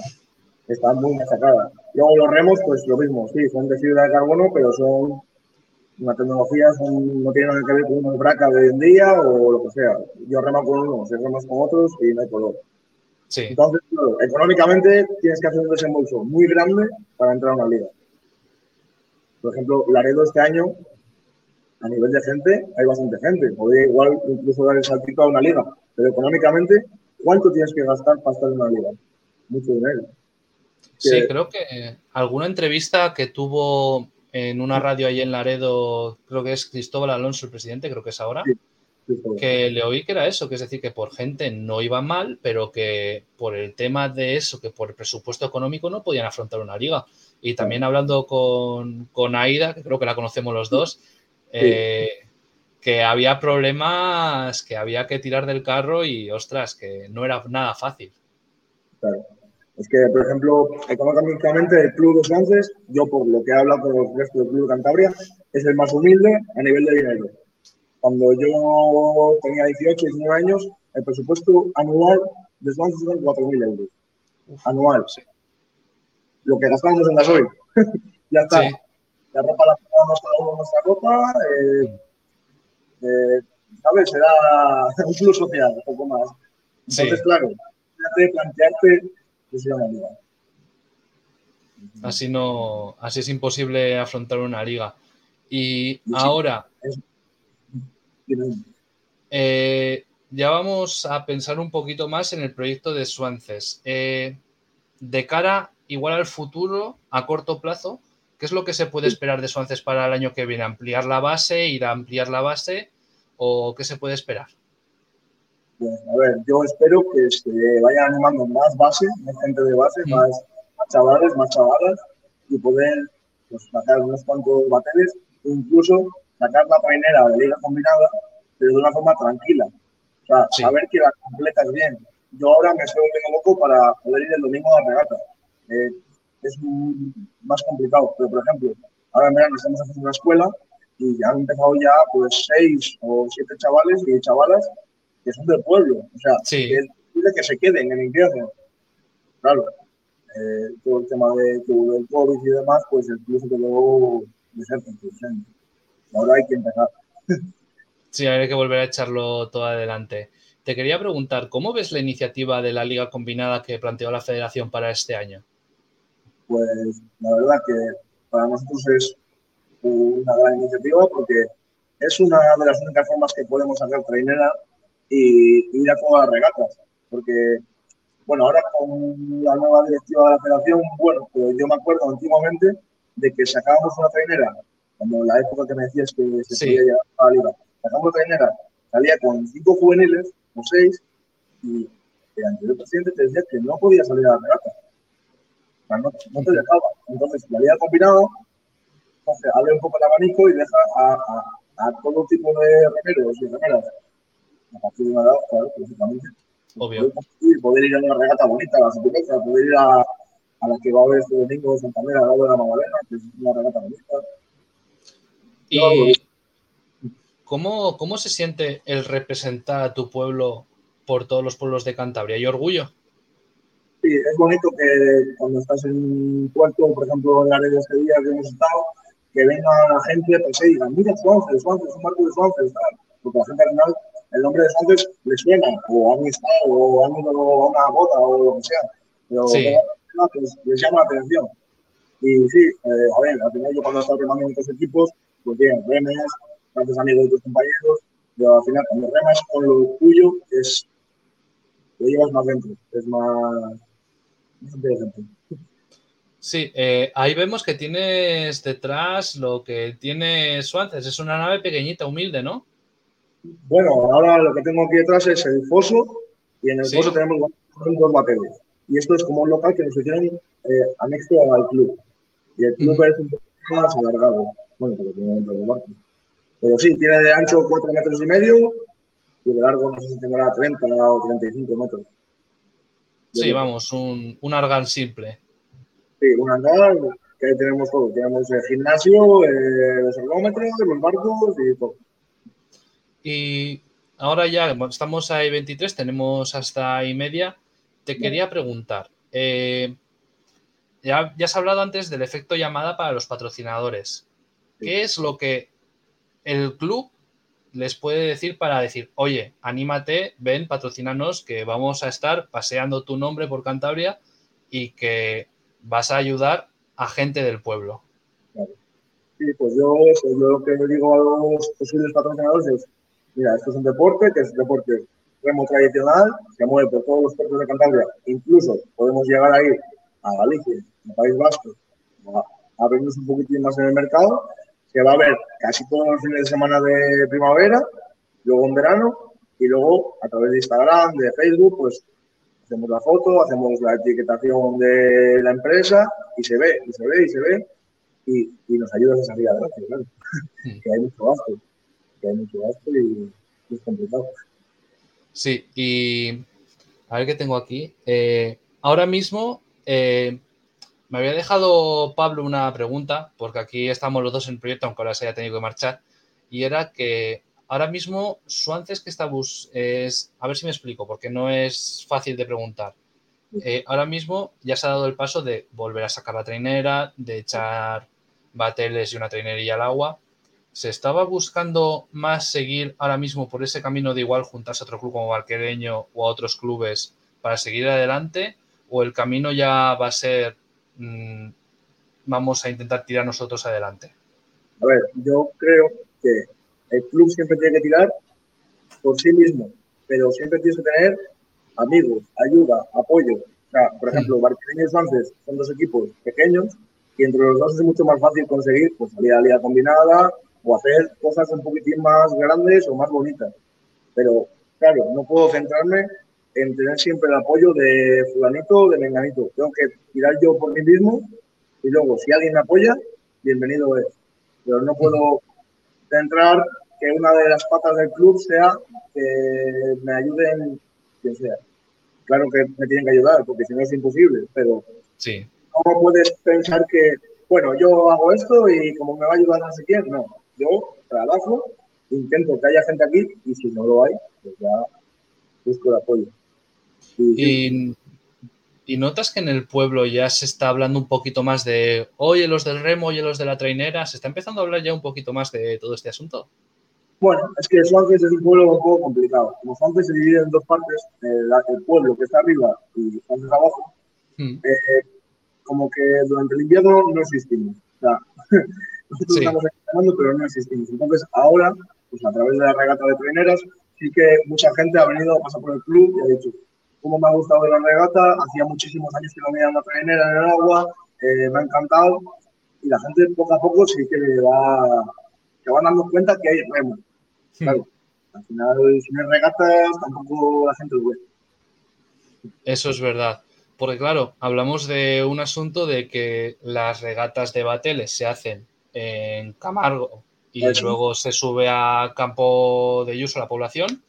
S3: está muy machacada. Luego los remos, pues lo mismo, sí, son de fibra de carbono, pero son una tecnología, no tiene nada que ver con una braca de hoy en día o lo que sea. Yo remo con unos, remas con otros y no hay color.
S1: Sí.
S3: Entonces, económicamente tienes que hacer un desembolso muy grande para entrar a una liga. Por ejemplo, Laredo este año, a nivel de gente, hay bastante gente. Podría igual incluso dar el saltito a una liga. Pero económicamente, ¿cuánto tienes que gastar para estar en una liga? Mucho dinero.
S1: Sí, creo que alguna entrevista que tuvo en una radio ahí en Laredo, creo que es Cristóbal Alonso, el presidente, creo que es ahora, que le oí que era eso, que es decir, que por gente no iba mal, pero que por el tema de eso, que por el presupuesto económico no podían afrontar una liga. Y también hablando con, con Aida, que creo que la conocemos los dos, eh, que había problemas, que había que tirar del carro y, ostras, que no era nada fácil.
S3: Claro. Es que, por ejemplo, económicamente el club de Sánchez, yo por lo que he hablado con el resto del club de Cantabria, es el más humilde a nivel de dinero. Cuando yo tenía 18, 19 años, el presupuesto anual de Sánchez era 4.000 euros. Anual. Sí lo que gastamos en gasoil. ya está. La ropa la pagamos cada uno nuestra ropa. Eh, eh, ¿Sabes? Será un plus social, un poco más. Entonces, claro, de plantearte
S1: Así no, así es imposible afrontar una liga. Y ahora, eh, ya vamos a pensar un poquito más en el proyecto de Suances. de cara igual al futuro, a corto plazo, ¿qué es lo que se puede esperar de Suances para el año que viene? ¿Ampliar la base, ir a ampliar la base o qué se puede esperar?
S3: Pues, a ver, yo espero que se vaya animando más base, más gente de base, mm. más, chavales, más chavalas y poder pues, sacar unos cuantos bateles e incluso sacar la trainera de liga combinada, pero de una forma tranquila. O sea, saber que la completas bien. Yo ahora me estoy volviendo loco para poder ir el domingo a la regata eh, es más complicado. Pero, por ejemplo, ahora en verano estamos haciendo una escuela y ya han empezado ya pues seis o siete chavales y chavalas que son del pueblo. O sea, que es que se queden en invierno. Claro, eh, todo el tema de, del COVID y demás, pues incluso que luego de ser presente. Ahora hay que empezar.
S1: Sí, hay que volver a echarlo todo adelante. Te quería preguntar, ¿cómo ves la iniciativa de la Liga Combinada que planteó la Federación para este año?
S3: pues la verdad que para nosotros es una gran iniciativa porque es una de las únicas formas que podemos hacer trainera y ir a todas las regatas. Porque, bueno, ahora con la nueva directiva de la federación, bueno, pues yo me acuerdo antiguamente de que sacábamos una trainera, en la época que me decías que se sí. llegar a la liga, sacábamos una trainera, salía con cinco juveniles o seis y el anterior presidente te decía que no podía salir a la regata no, te dejaba. Entonces, la vida combinado, entonces abre un poco el abanico y deja a, a, todo tipo de remeros y remeras, a partir de una edad, claro, lógicamente,
S1: Obvio.
S3: Poder, ir a una regata bonita, a la Sutureza, poder ir a, a la que va a haber este domingo en Santander, a la de la Magdalena, que es una regata bonita.
S1: ¿Y cómo, cómo se siente el representar a tu pueblo por todos los pueblos de Cantabria? ¿Y orgullo?
S3: Sí, es bonito que cuando estás en Puerto, por ejemplo, en la red de este día que hemos estado, que venga la gente pues, y digan, mira Suárez, Suárez, un marco de Suárez, porque la gente al final, el nombre de Suárez le suena, o han estado, o han ido a una boda, o lo que sea, pero sí. pues, les llama la atención. Y sí, eh, a ver, al final yo cuando he estado remando en estos equipos, pues bien, remes, grandes amigos de tus compañeros, pero al final cuando remas con lo tuyo, es, lo llevas más dentro, es más
S1: Sí, eh, ahí vemos que tienes detrás lo que tiene Suárez. Es una nave pequeñita, humilde, ¿no?
S3: Bueno, ahora lo que tengo aquí detrás es el foso y en el foso tenemos dos baterías. Y esto es como un local que nos hicieron eh, anexo al club. Y el club es un poco más alargado. Bueno, porque tiene dentro del barco. Pero sí, tiene de ancho 4 metros y medio y de largo no sé si tendrá 30 o 35 metros.
S1: Sí, vamos, un, un argan simple.
S3: Sí, un hangar que ahí tenemos todo. Tenemos el gimnasio, eh, los ergómetros, los barcos y todo.
S1: Y ahora ya estamos a 23, tenemos hasta y media. Te quería preguntar, eh, ya, ya has hablado antes del efecto llamada para los patrocinadores. ¿Qué es lo que el club les puede decir para decir, oye, anímate, ven, patrocínanos, que vamos a estar paseando tu nombre por Cantabria y que vas a ayudar a gente del pueblo.
S3: Sí, pues yo, yo lo que digo a los posibles patrocinadores es, mira, esto es un deporte que es un deporte remo tradicional, se mueve por todos los puertos de Cantabria, incluso podemos llegar a ir a Galicia, al País Vasco, a abrirnos un poquitín más en el mercado, que va a haber casi todos los fines de semana de primavera, luego en verano, y luego a través de Instagram, de Facebook, pues hacemos la foto, hacemos la etiquetación de la empresa y se ve, y se ve, y se ve, y, y nos ayuda a salir adelante, claro. que hay mucho gasto, que hay mucho gasto y, es complicado.
S1: Sí, y a ver qué tengo aquí. Eh, ahora mismo, eh, me había dejado Pablo una pregunta, porque aquí estamos los dos en proyecto, aunque ahora se haya tenido que marchar, y era que ahora mismo Suances que está bus es, a ver si me explico, porque no es fácil de preguntar. Eh, ahora mismo ya se ha dado el paso de volver a sacar la trainera, de echar bateles y una trainería al agua. ¿Se estaba buscando más seguir ahora mismo por ese camino de igual juntarse a otro club como Barquereño o a otros clubes para seguir adelante? ¿O el camino ya va a ser mmm, vamos a intentar tirar nosotros adelante?
S3: A ver, yo creo que el club siempre tiene que tirar por sí mismo, pero siempre tienes que tener amigos, ayuda, apoyo. O sea, por ejemplo, Barquereño y Sánchez son dos equipos pequeños y entre los dos es mucho más fácil conseguir pues, salir a la liga combinada o hacer cosas un poquitín más grandes o más bonitas. Pero, claro, no puedo centrarme en tener siempre el apoyo de fulanito o de menganito. Tengo que tirar yo por mí mismo y luego, si alguien me apoya, bienvenido es. Pero no puedo centrar que una de las patas del club sea que me ayuden quien sea. Claro que me tienen que ayudar, porque si no es imposible, pero
S1: sí.
S3: ¿cómo puedes pensar que, bueno, yo hago esto y como me va a ayudar no sé quién? No, yo trabajo, intento que haya gente aquí y si no lo hay, pues ya busco el apoyo.
S1: Y, y, notas que en el pueblo ya se está hablando un poquito más de, oye, los del remo, oye, los de la trainera, ¿se está empezando a hablar ya un poquito más de todo este asunto?
S3: Bueno, es que Suárez es un pueblo un poco complicado. Como Suárez se divide en dos partes, el, el pueblo que está arriba y Suárez abajo, hmm. eh, como que durante el invierno no existimos. O sea, nosotros sí. estamos entrenando, pero no existimos. Entonces, ahora, pues a través de la regata de traineras, sí que mucha gente ha venido a pasar por el club y ha dicho, cómo me ha gustado la regata, hacía muchísimos años que no veía una trainera en el agua, eh, me ha encantado y la gente poco a poco sí que va, se van dando cuenta que hay remo. Sí. Claro, al final si no hay regatas tampoco la gente lo ve.
S1: Eso es verdad. Porque claro, hablamos de un asunto de que las regatas de bateles se hacen en Camargo y luego se sube a Campo de Yuso, la población,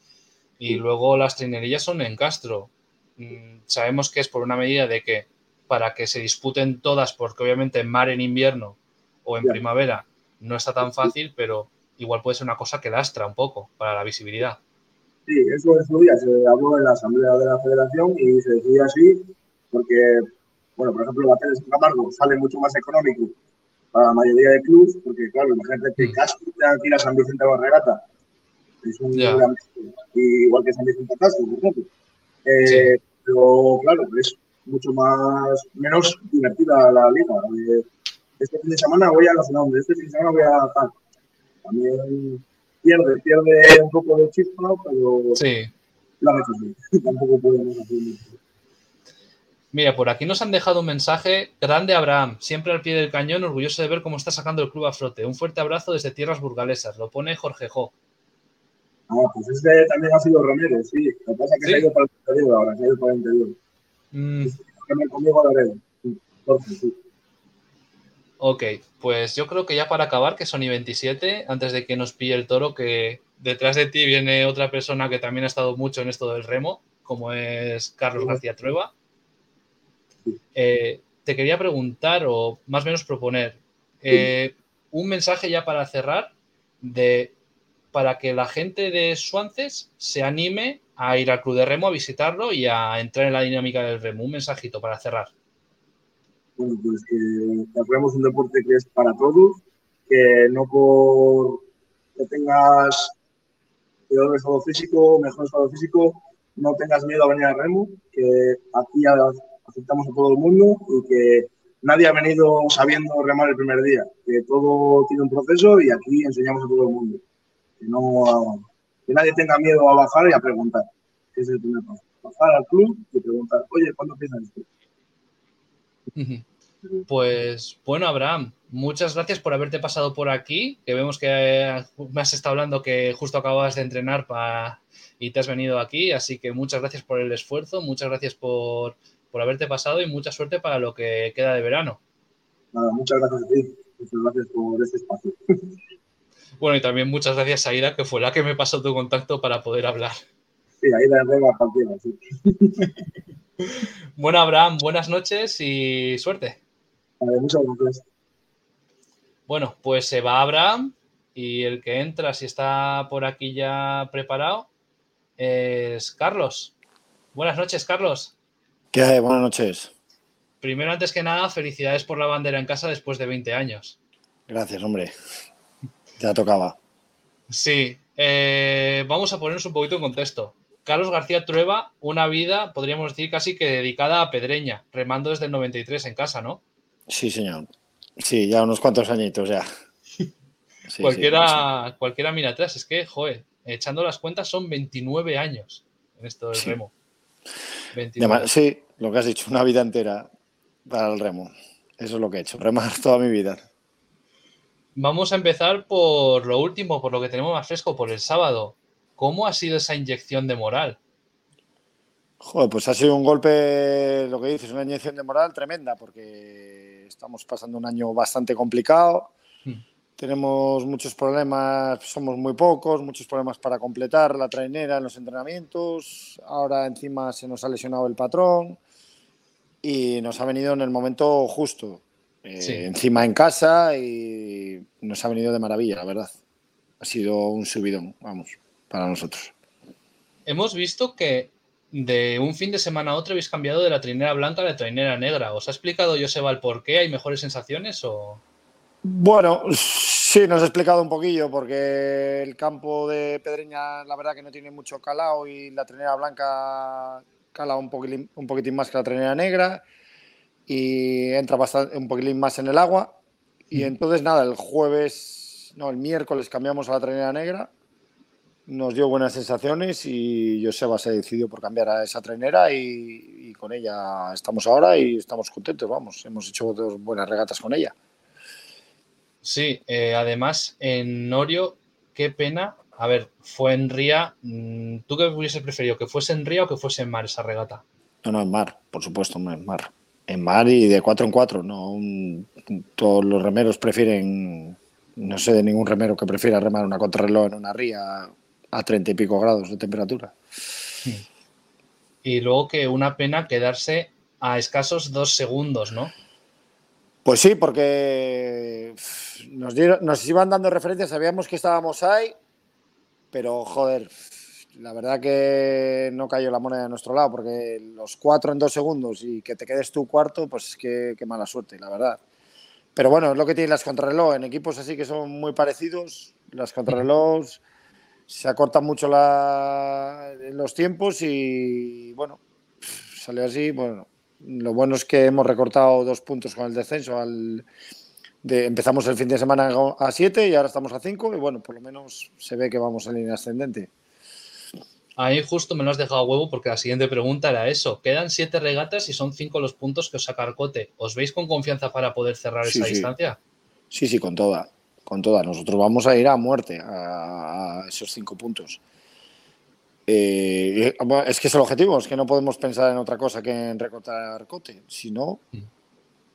S1: y sí. luego las trinerillas son en Castro. Mm, sabemos que es por una medida de que para que se disputen todas, porque obviamente en mar en invierno o en primavera no está tan fácil, pero igual puede ser una cosa que lastra un poco para la visibilidad.
S3: Sí, eso en su día se habló en la asamblea de la federación y se decía así porque, bueno, por ejemplo, Bateles en Camargo sale mucho más económico para la mayoría de clubes, porque claro, imagínate que Castro tenga que ir a San Vicente a Barregata, es un yeah. gran, igual que San Vicente a Castro, por ejemplo. Eh, sí. Pero claro, es mucho más, menos divertida la liga. Eh, este fin de semana voy a sé dónde, este fin de semana voy a tal. También pierde, pierde un poco de chispa, pero
S1: sí.
S3: lo hecho. Tampoco podemos hacer mucho.
S1: Mira, por aquí nos han dejado un mensaje. Grande Abraham, siempre al pie del cañón, orgulloso de ver cómo está sacando el club a flote. Un fuerte abrazo desde tierras burgalesas. Lo pone Jorge Jo.
S3: Ah, pues este también ha sido Romero, sí. Lo que pasa es que se ha ido para el interior ahora, se ha ido para el interior.
S1: Mm,
S3: Conmigo Laredo. Sí,
S1: ok, pues yo creo que ya para acabar, que Sony 27, antes de que nos pille el toro, que detrás de ti viene otra persona que también ha estado mucho en esto del remo, como es Carlos García Trueba. Eh, te quería preguntar, o más o menos proponer, eh, un mensaje ya para cerrar de para que la gente de Suances se anime a ir al club de remo, a visitarlo y a entrar en la dinámica del remo. Un mensajito para cerrar.
S3: Bueno, pues que el remo es un deporte que es para todos, que no por que tengas peor estado físico, mejor estado físico, no tengas miedo a venir al remo, que aquí a- aceptamos a todo el mundo y que nadie ha venido sabiendo remar el primer día, que todo tiene un proceso y aquí enseñamos a todo el mundo. Que, no, que nadie tenga miedo a bajar y a preguntar, es el primer paso. Bajar al club y preguntar, oye, ¿cuándo empieza esto?
S1: Pues bueno, Abraham, muchas gracias por haberte pasado por aquí, que vemos que eh, me has estado hablando que justo acabas de entrenar pa- y te has venido aquí, así que muchas gracias por el esfuerzo, muchas gracias por, por haberte pasado y mucha suerte para lo que queda de verano.
S3: Nada, muchas gracias a ti, muchas gracias por este espacio.
S1: Bueno, y también muchas gracias a Ira, que fue la que me pasó tu contacto para poder hablar.
S3: Sí, ahí de arriba a cualquiera, sí.
S1: Bueno, Abraham, buenas noches y suerte.
S3: Vale, muchas gracias.
S1: Bueno, pues se va Abraham y el que entra, si está por aquí ya preparado, es Carlos. Buenas noches, Carlos.
S4: ¿Qué hay? Buenas noches.
S1: Primero, antes que nada, felicidades por la bandera en casa después de 20 años.
S4: Gracias, hombre. Ya tocaba.
S1: Sí, eh, vamos a ponernos un poquito en contexto. Carlos García Trueba, una vida, podríamos decir, casi que dedicada a Pedreña, remando desde el 93 en casa, ¿no?
S4: Sí, señor. Sí, ya unos cuantos añitos ya. Sí, sí,
S1: cualquiera, cualquiera mira atrás, es que, joder, echando las cuentas son 29 años en esto del
S4: Sí.
S1: remo.
S4: sí.
S1: 29.
S4: Además, sí, lo que has dicho, una vida entera para el remo. Eso es lo que he hecho, remar toda mi vida.
S1: Vamos a empezar por lo último, por lo que tenemos más fresco, por el sábado. ¿Cómo ha sido esa inyección de moral?
S4: Joder, pues ha sido un golpe, lo que dices, una inyección de moral tremenda, porque estamos pasando un año bastante complicado.
S1: Hmm.
S4: Tenemos muchos problemas, somos muy pocos, muchos problemas para completar la trainera en los entrenamientos. Ahora encima se nos ha lesionado el patrón y nos ha venido en el momento justo. Eh,
S1: Sí.
S4: Encima en casa y nos ha venido de maravilla, la verdad. Ha sido un subidón, vamos, para nosotros.
S1: Hemos visto que de un fin de semana a otro habéis cambiado de la trinera blanca a la trinera negra. ¿Os ha explicado Joseba el por qué? ¿Hay mejores sensaciones o...?
S4: Bueno, sí, nos ha explicado un poquillo, porque el campo de Pedreña, la verdad que no tiene mucho calado y la trenera blanca cala un poquitín, un poquitín más que la trenera negra y entra bastante, un poquitín más en el agua. Y entonces, nada, el jueves, no, el miércoles cambiamos a la trenera negra, nos dio buenas sensaciones y Joseba se decidió por cambiar a esa trenera y, y con ella estamos ahora y estamos contentos, vamos, hemos hecho dos buenas regatas con ella.
S1: Sí, eh, además en Norio, qué pena. A ver, fue en Ría. mm, ¿Tú qué hubiese preferido? ¿Que fuese en Ría o que fuese en mar esa regata?
S4: No, no, en mar, por supuesto, no, en mar. En mar y de cuatro en cuatro, no. un- todos los remeros prefieren, no sé de ningún remero que prefiera remar una contrarreloj en una ría a treinta y pico grados de temperatura.
S1: Y luego que una pena quedarse a escasos dos segundos, ¿no?
S4: Pues sí, porque nos, dieron, nos iban dando referencias, sabíamos que estábamos ahí, pero joder, la verdad que no cayó la moneda de nuestro lado, porque los cuatro en dos segundos y que te quedes tú cuarto, pues es que mala suerte, la verdad. Pero bueno, es lo que tienen las contrarreloj, en equipos así que son muy parecidos, las contrarrelojes se acortan mucho la- los tiempos y bueno, salió así, bueno, lo bueno es que hemos recortado dos puntos con el descenso. Al, de, empezamos el fin de semana a 7 y ahora estamos a 5 y bueno, por lo menos se ve que vamos en línea ascendente.
S1: Ahí justo me lo has dejado a huevo porque la siguiente pregunta era eso. Quedan siete regatas y son cinco los puntos que os saca Arcote. ¿Os veis con confianza para poder cerrar
S4: Sí,
S1: esa
S4: sí.
S1: distancia?
S4: Sí, sí, con toda. con todas. Nosotros vamos a ir a muerte a, esos cinco puntos. Eh, es que es el objetivo, es que no podemos pensar en otra cosa que en recortar cote. Si no, mm.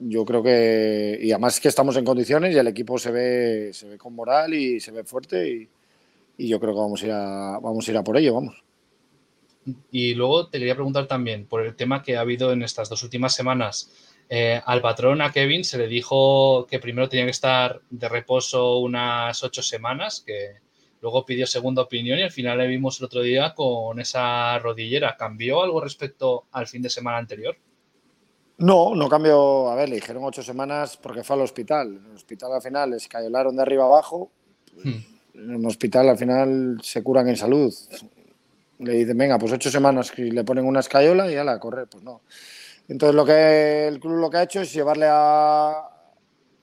S4: Yo creo que. Y además que estamos en condiciones y el equipo se ve, se ve con moral y se ve fuerte y, y yo creo que vamos a ir a, vamos a ir a por ello, vamos.
S1: Y luego te quería preguntar también por el tema que ha habido en estas dos últimas semanas. Eh, al patrón, a Kevin, se le dijo que primero tenía que estar de reposo unas ocho semanas, que luego pidió segunda opinión y al final le vimos el otro día con esa rodillera. ¿Cambió algo respecto al fin de semana anterior?
S4: No, no cambió. A ver, le dijeron ocho semanas porque fue al hospital. En el hospital al final les escayolaron de arriba abajo. Hmm. En el hospital al final se curan en salud le dicen, venga, pues ocho semanas y le ponen una escayola y ya la correr, pues no. Entonces lo que el club lo que ha hecho es llevarle a,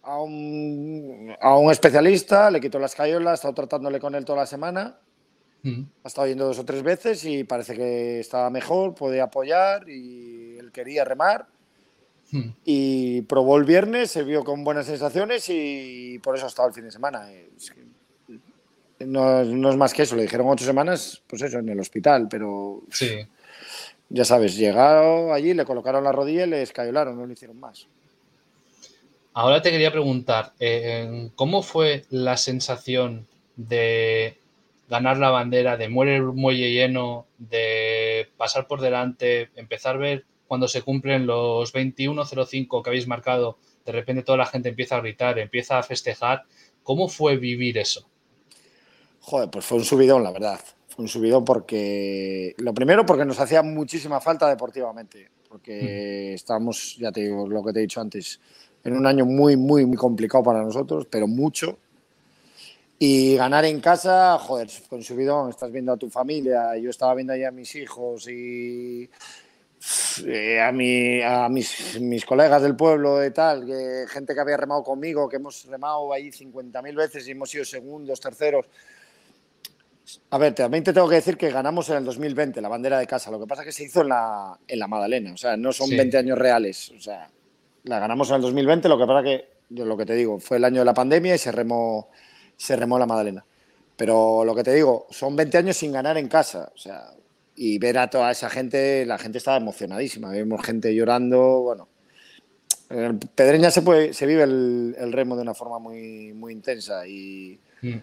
S4: a, un, a un especialista, le quitó la escayola, ha estado tratándole con él toda la semana, mm. ha estado yendo dos o tres veces y parece que estaba mejor, podía apoyar y él quería remar. Mm. Y probó el viernes, se vio con buenas sensaciones y por eso ha estado el fin de semana. Es que no, es más que eso, le dijeron ocho semanas, pues eso, en el hospital, pero
S1: sí.
S4: ya sabes, llegaron allí, le colocaron la rodilla y le escayolaron, no le hicieron más.
S1: Ahora te quería preguntar, eh, ¿cómo fue la sensación de ganar la bandera, de muere el muelle lleno, de pasar por delante, empezar a ver cuando se cumplen los 21.05 que habéis marcado, de repente toda la gente empieza a gritar, empieza a festejar? ¿Cómo fue vivir eso?
S4: Joder, pues fue un subidón, la verdad. Fue un subidón porque. Lo primero, porque nos hacía muchísima falta deportivamente. Porque estábamos, ya te digo, lo que te he dicho antes, en un año muy, muy, muy complicado para nosotros, pero mucho. Y ganar en casa, joder, fue un subidón. Estás viendo a tu familia. Yo estaba viendo ahí a mis hijos y. Eh, a, mi, a mis, mis, colegas del pueblo y tal, que, gente que había remado conmigo, que hemos remado ahí 50.000 veces y hemos sido segundos, terceros. A ver, también te tengo que decir que ganamos en el 2020 la bandera de casa. Lo que pasa es que se hizo en la, en la Madalena. O sea, no son 20 años reales. O sea, la ganamos en el 2020. Lo que pasa que, yo lo que te digo, fue el año de la pandemia y se remó, se remó la Madalena. Pero lo que te digo, son 20 años sin ganar en casa. O sea, y ver a toda esa gente, la gente estaba emocionadísima. Vimos gente llorando. Bueno, en Pedreña se, puede, se vive el, remo de una forma muy, muy intensa y. Mm.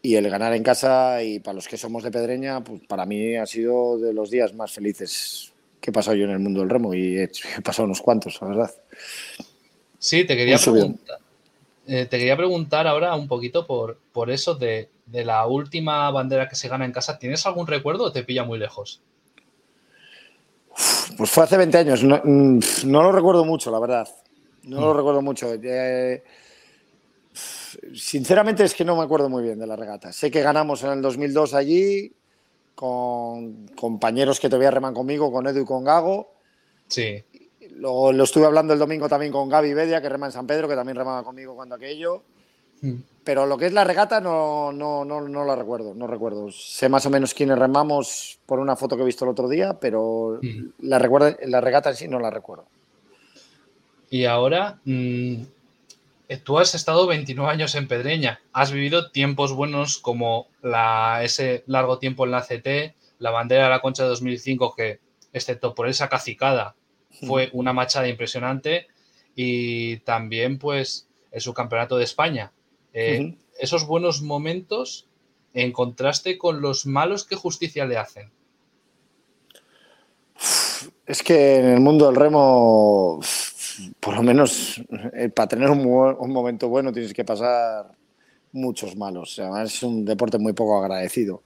S4: Y el ganar en casa, y para los que somos de Pedreña, pues para mí ha sido de los días más felices que he pasado yo en el mundo del remo y he, pasado unos cuantos, la verdad.
S1: Sí, te quería preguntar. Eh, te quería preguntar ahora un poquito por, por eso de, de, la última bandera que se gana en casa. ¿Tienes algún recuerdo o te pilla muy lejos?
S4: Pues fue hace 20 años. No, mm, no lo recuerdo mucho, la verdad. No lo mm. recuerdo mucho. Eh, sinceramente es que no me acuerdo muy bien de la regata. Sé que ganamos en el 2002 allí con compañeros que todavía reman conmigo, con Edu y con Gago.
S1: Sí.
S4: Luego lo estuve hablando el domingo también con Gaby Bedia, que rema en San Pedro, que también remaba conmigo cuando aquello. Hmm. Pero lo que es la regata no, no, no, no, la recuerdo, no recuerdo. Sé más o menos quiénes remamos por una foto que he visto el otro día, pero la, la regata en sí no la recuerdo.
S1: Y ahora, mm, tú has estado 29 años en Pedreña, has vivido tiempos buenos como la, ese largo tiempo en la CT, la bandera de la Concha de 2005, que excepto por esa cacicada fue una machada impresionante, y también pues el subcampeonato de España. Eh, esos buenos momentos en contraste con los malos que justicia le hacen.
S4: Es que en el mundo del remo por lo menos eh, para tener un, momento bueno tienes que pasar muchos malos. Además, es un deporte muy poco agradecido.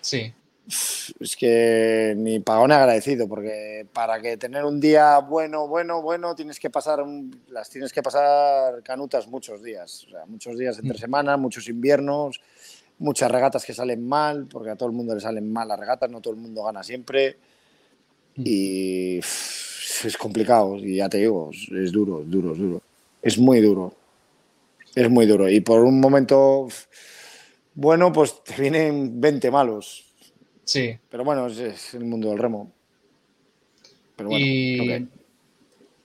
S1: Sí.
S4: Es que ni pagón agradecido, porque para que tener un día bueno, bueno, bueno, tienes que pasar, las tienes que pasar canutas muchos días. O sea, muchos días entre mm. semana, muchos inviernos, muchas regatas que salen mal, porque a todo el mundo le salen mal las regatas, no todo el mundo gana siempre. Mm. Y es complicado y ya te digo, es duro, es duro, es duro. Es muy duro. Es muy duro. Y por un momento bueno, pues te vienen 20 malos.
S1: Sí.
S4: Pero bueno, es, el mundo del remo.
S1: Pero bueno, y,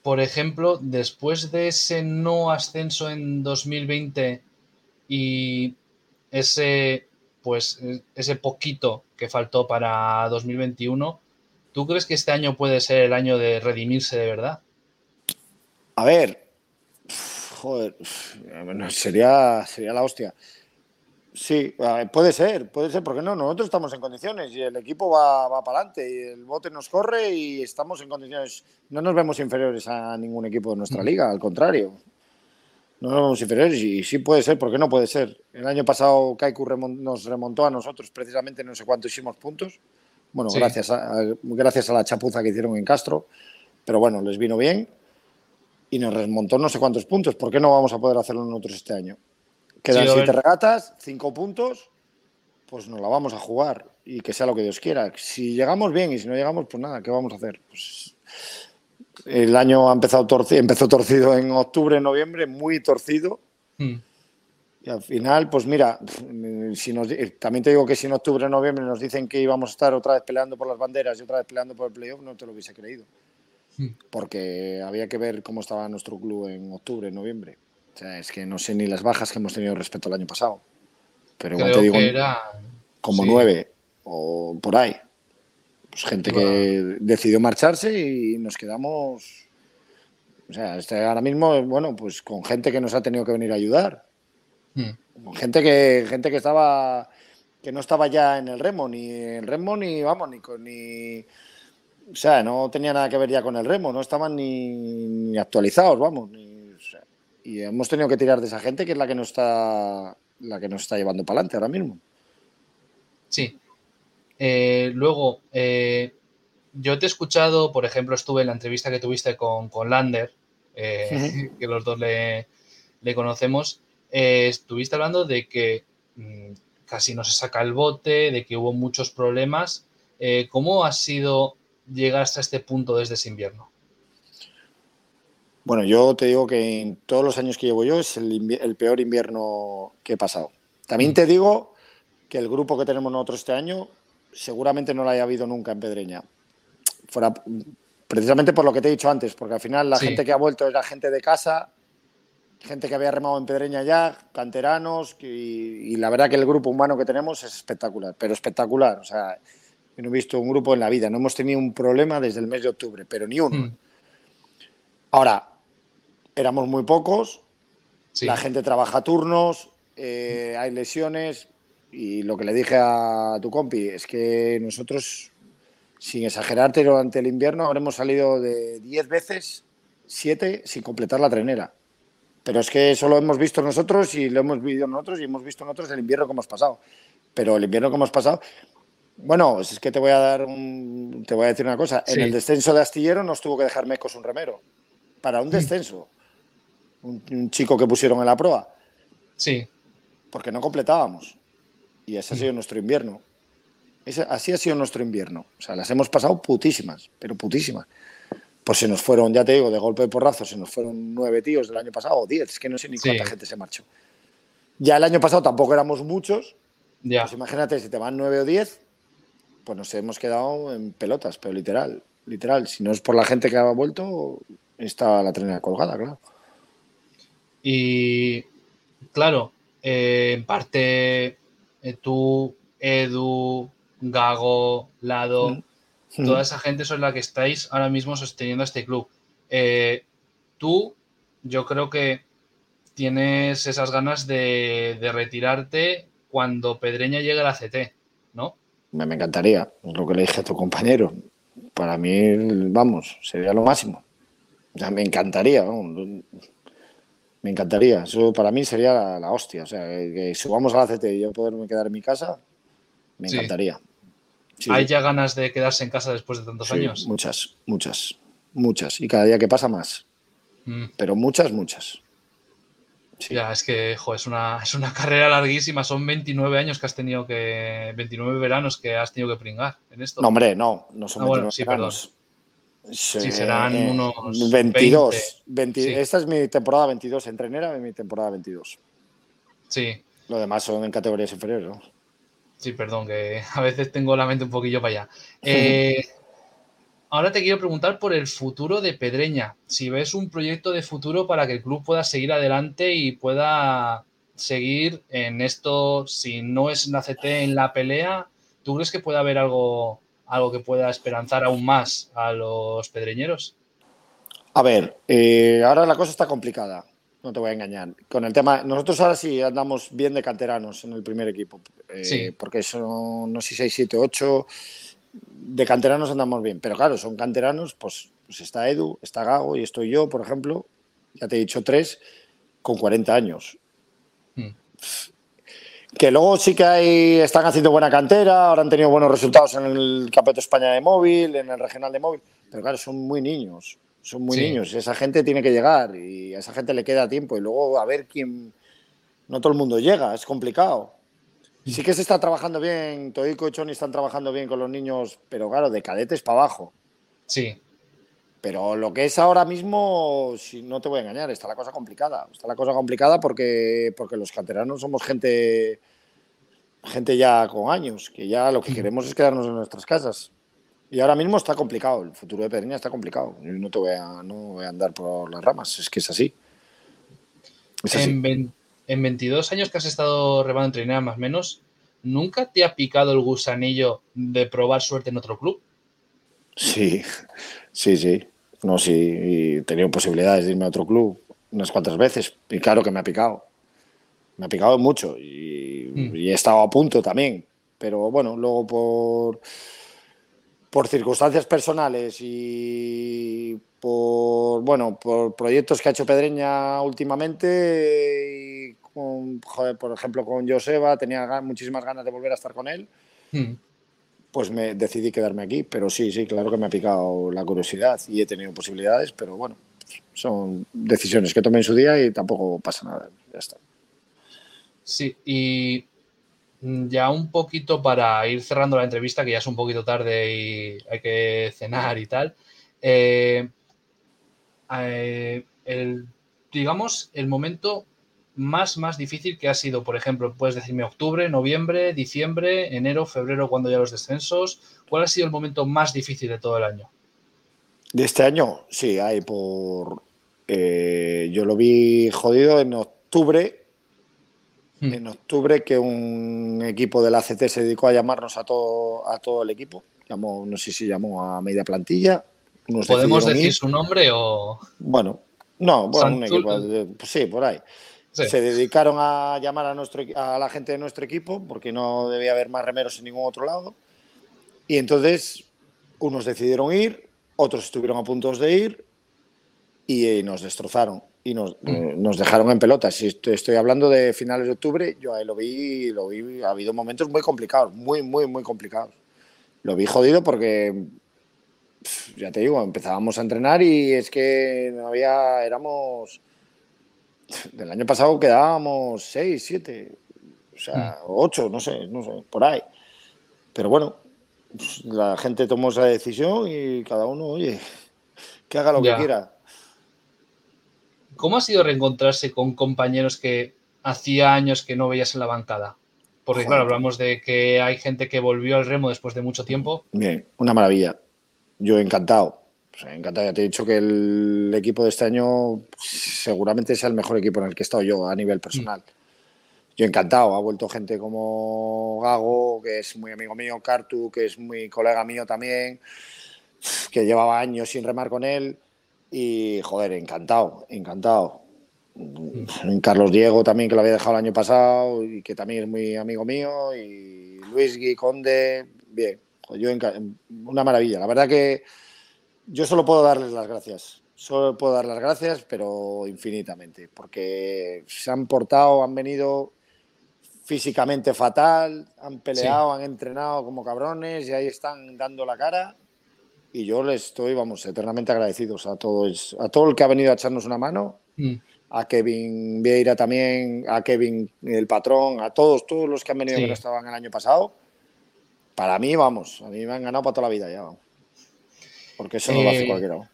S1: por ejemplo, después de ese no ascenso en 2020, y ese, pues, ese poquito que faltó para 2021, ¿tú crees que este año puede ser el año de redimirse de verdad?
S4: A ver, joder, sería, sería la hostia. Sí, puede ser, puede ser, porque no, nosotros estamos en condiciones y el equipo va, va para adelante y el bote nos corre y estamos en condiciones, no nos vemos inferiores a ningún equipo de nuestra liga, al contrario, no nos vemos inferiores y sí puede ser, ¿por qué no puede ser? El año pasado Kaiku nos remontó a nosotros precisamente no sé cuánto hicimos puntos, bueno, gracias, a, gracias a la chapuza que hicieron en Castro, pero bueno, les vino bien y nos remontó no sé cuántos puntos, ¿por qué no vamos a poder hacerlo nosotros este año? Quedan siete regatas, cinco puntos, pues nos la vamos a jugar y que sea lo que Dios quiera. Si llegamos bien y si no llegamos, pues nada, ¿qué vamos a hacer? Pues el año ha empezado torcido, empezó torcido en octubre, noviembre, muy torcido. Hmm. Y al final, pues mira, si nos, también te digo que si en octubre, noviembre nos dicen que íbamos a estar otra vez peleando por las banderas y otra vez peleando por el playoff, no te lo hubiese creído. Hmm. Porque había que ver cómo estaba nuestro club en octubre, noviembre es que no sé ni las bajas que hemos tenido respecto al año pasado. Pero igual te digo, como nueve o por ahí. Pues gente que decidió marcharse y nos quedamos. O sea, este, ahora mismo, bueno, pues con gente que nos ha tenido que venir a ayudar. Hmm. Con gente que, gente que estaba que no estaba ya en el remo, ni en el remo, ni vamos, ni con ni. O sea, no tenía nada que ver ya con el remo, no estaban ni, ni actualizados, vamos, ni y hemos tenido que tirar de esa gente que es la que nos está, la que nos está llevando para adelante ahora mismo.
S1: Sí. Eh, luego, eh, yo te he escuchado, por ejemplo, estuve en la entrevista que tuviste con, con Lander, eh, que los dos le, conocemos. estuviste hablando de que mm, casi no se saca el bote, de que hubo muchos problemas. ¿Cómo ha sido llegar hasta este punto desde ese invierno?
S4: Bueno, yo te digo que en todos los años que llevo yo es el, peor invierno que he pasado. También mm. te digo que el grupo que tenemos nosotros este año seguramente no lo haya habido nunca en Pedreña. Fuera, precisamente por lo que te he dicho antes, porque al final la gente que ha vuelto es la gente de casa, gente que había remado en Pedreña ya, canteranos, y, la verdad que el grupo humano que tenemos es espectacular, pero espectacular. O sea, yo no he visto un grupo en la vida, no hemos tenido un problema desde el mes de octubre, pero ni uno. Mm. Ahora, éramos muy pocos, la gente trabaja turnos, eh, hay lesiones y lo que le dije a tu compi es que nosotros, sin exagerarte, durante el invierno habremos salido de 10 veces, 7 sin completar la trenera. Pero es que eso lo hemos visto nosotros y lo hemos vivido nosotros y hemos visto nosotros el invierno que hemos pasado. Pero el invierno que hemos pasado, bueno, es que te voy a dar un, te voy a decir una cosa. En el descenso de Astillero nos tuvo que dejar Mecos un remero para un descenso un, chico que pusieron en la prueba.
S1: Sí.
S4: Porque no completábamos. Y ese ha sido nuestro invierno. Ese, así ha sido nuestro invierno. O sea, las hemos pasado putísimas, pero putísimas. Pues se nos fueron, ya te digo, de golpe de porrazo, se nos fueron nueve tíos del año pasado, o diez, es que no sé ni cuánta gente se marchó. Ya el año pasado tampoco éramos muchos. Ya. Pues imagínate, si te van nueve o diez, pues nos hemos quedado en pelotas, pero literal, literal. Si no es por la gente que ha vuelto, está la trenera colgada, claro.
S1: Y claro, eh, en parte eh, tú, Edu, Gago, Lado, mm. Mm. toda esa gente son la que estáis ahora mismo sosteniendo este club. Eh, tú, yo creo que tienes esas ganas de, retirarte cuando Pedreña llegue a la CT, ¿no?
S4: Me, me encantaría, lo que le dije a tu compañero. Para mí, vamos, sería lo máximo. Ya me encantaría. Vamos. Me encantaría. Eso para mí sería la, hostia. O sea, que, subamos a la CT y yo poderme quedar en mi casa, me encantaría.
S1: ¿Hay ya ganas de quedarse en casa después de tantos años?
S4: Muchas, muchas, muchas. Y cada día que pasa más. Mm. Pero muchas, muchas.
S1: Ya, es que es, una, es una carrera larguísima. Son 29 años que has tenido que. 29 veranos que has tenido que pringar en esto.
S4: No, hombre, no. No son ah, sí, Perdón.
S1: Sí, serán eh, unos
S4: 22. Esta es mi temporada 22. Entrenera de mi temporada 22.
S1: Sí.
S4: Lo demás son en categorías inferiores.
S1: Sí, perdón, que a veces tengo la mente un poquillo para allá. Eh, ahora te quiero preguntar por el futuro de Pedreña. Si ves un proyecto de futuro para que el club pueda seguir adelante y pueda seguir en esto, si no es en la CT, en la pelea, ¿tú crees que puede haber algo, algo que pueda esperanzar aún más a los pedreñeros?
S4: A ver, eh, ahora la cosa está complicada, no te voy a engañar. Con el tema, nosotros ahora sí andamos bien de canteranos en el primer equipo, eh,
S1: Sí.
S4: porque son, no sé, 6, 7, 8, de canteranos andamos bien, pero claro, son canteranos, pues, pues está Edu, está Gago y estoy yo, por ejemplo, ya te he dicho tres, con 40 años.
S1: Mm.
S4: Que luego sí que hay, están haciendo buena cantera, ahora han tenido buenos resultados en el Campeonato de España de móvil, en el regional de móvil, pero claro, son muy niños, son muy
S1: Sí.
S4: niños. Esa gente tiene que llegar y a esa gente le queda tiempo y luego a ver quién. No todo el mundo llega, es complicado. Sí que se está trabajando bien, Toico y Choni están trabajando bien con los niños, pero claro, de cadetes para abajo.
S1: Sí,
S4: Pero lo que es ahora mismo, si no te voy a engañar, está la cosa complicada. Está la cosa complicada porque, porque los canteranos somos gente, gente ya con años, que ya lo que queremos es quedarnos en nuestras casas. Y ahora mismo está complicado, el futuro de Pedreña está complicado. Yo no te voy a, no voy a andar por las ramas, es que es así. Es así.
S1: en, en 22 años que has estado remando en trinidad más o menos, ¿nunca te ha picado el gusanillo de probar suerte en otro club?
S4: Sí, sí, sí. No, sí, y he tenido posibilidades de irme a otro club unas cuantas veces. Y claro que me ha picado. Me ha picado mucho y,
S1: Mm.
S4: y he estado a punto también. Pero bueno, luego por, por circunstancias personales y por, bueno, por proyectos que ha hecho Pedreña últimamente, y con, joder, por ejemplo con Joseba, tenía muchísimas ganas de volver a estar con él
S1: Hmm.
S4: Pues me decidí quedarme aquí. Pero sí, sí, claro que me ha picado la curiosidad y he tenido posibilidades, pero bueno, son decisiones que tomé en su día y tampoco pasa nada. Ya está.
S1: Sí, y ya un poquito para ir cerrando la entrevista, que ya es un poquito tarde y hay que cenar y tal. eh, eh, el, digamos, el momento más, más difícil que ha sido, por ejemplo, puedes decirme octubre, noviembre, diciembre, enero, febrero, cuando ya los descensos. ¿Cuál ha sido el momento más difícil de todo el año?
S4: De este año, sí, hay por. eh, yo lo vi jodido en octubre.
S1: Hmm.
S4: En octubre, que un equipo de la ACT se dedicó a llamarnos a todo, a todo el equipo. Llamó, no sé si llamó a media plantilla.
S1: ¿Podemos decir
S4: ir.
S1: su nombre o...?
S4: Bueno, no, bueno, un equipo. pues sí, por ahí.
S1: Sí.
S4: Se dedicaron a llamar a, nuestro, a la gente de nuestro equipo porque no debía haber más remeros en ningún otro lado. Y entonces unos decidieron ir, otros estuvieron a punto de ir y, eh, nos destrozaron y nos, eh, nos dejaron en pelotas. Si estoy, estoy hablando de finales de octubre, yo ahí lo vi, lo vi, ha habido momentos muy complicados, muy, muy, muy complicados. Lo vi jodido porque, ya te digo, empezábamos a entrenar y es que no había, éramos del año pasado quedábamos 6, 7, o sea, 8, no sé, no sé, por ahí. Pero bueno, pues, la gente tomó esa decisión y cada uno, oye, que haga lo
S1: Ya.
S4: que quiera.
S1: ¿Cómo ha sido reencontrarse con compañeros que hacía años que no veías en la bancada? Porque,
S4: Joder.
S1: claro, hablamos de que hay gente que volvió al remo después de mucho tiempo.
S4: Bien, una maravilla. Yo encantado. O sea, encantado. Ya te he dicho que el equipo de este año seguramente sea el mejor equipo en el que he estado yo a nivel personal. Yo encantado. Ha vuelto gente como Gago, que es muy amigo mío, Cartu, que es muy colega mío también, que llevaba años sin remar con él. Y, joder, encantado, encantado. Carlos Diego también, que lo había dejado el año pasado y que también es muy amigo mío. Y Luis Gui Conde, bien. Yo enca- una maravilla. La verdad que yo solo puedo darles las gracias. Solo puedo dar las gracias, pero infinitamente, porque se han portado, han venido físicamente fatal, han peleado, han entrenado como cabrones y ahí están dando la cara. Y yo les estoy, vamos, eternamente agradecidos a todos, a todo el que ha venido a echarnos una mano,
S1: Mm.
S4: a Kevin Vieira también, a Kevin el patrón, a todos, todos los que han venido
S1: Sí.
S4: que no estaban el año pasado. Para mí, vamos, a mí me han ganado para toda la vida ya. vamos. Porque eso no lo hace
S1: Eh,
S4: cualquiera.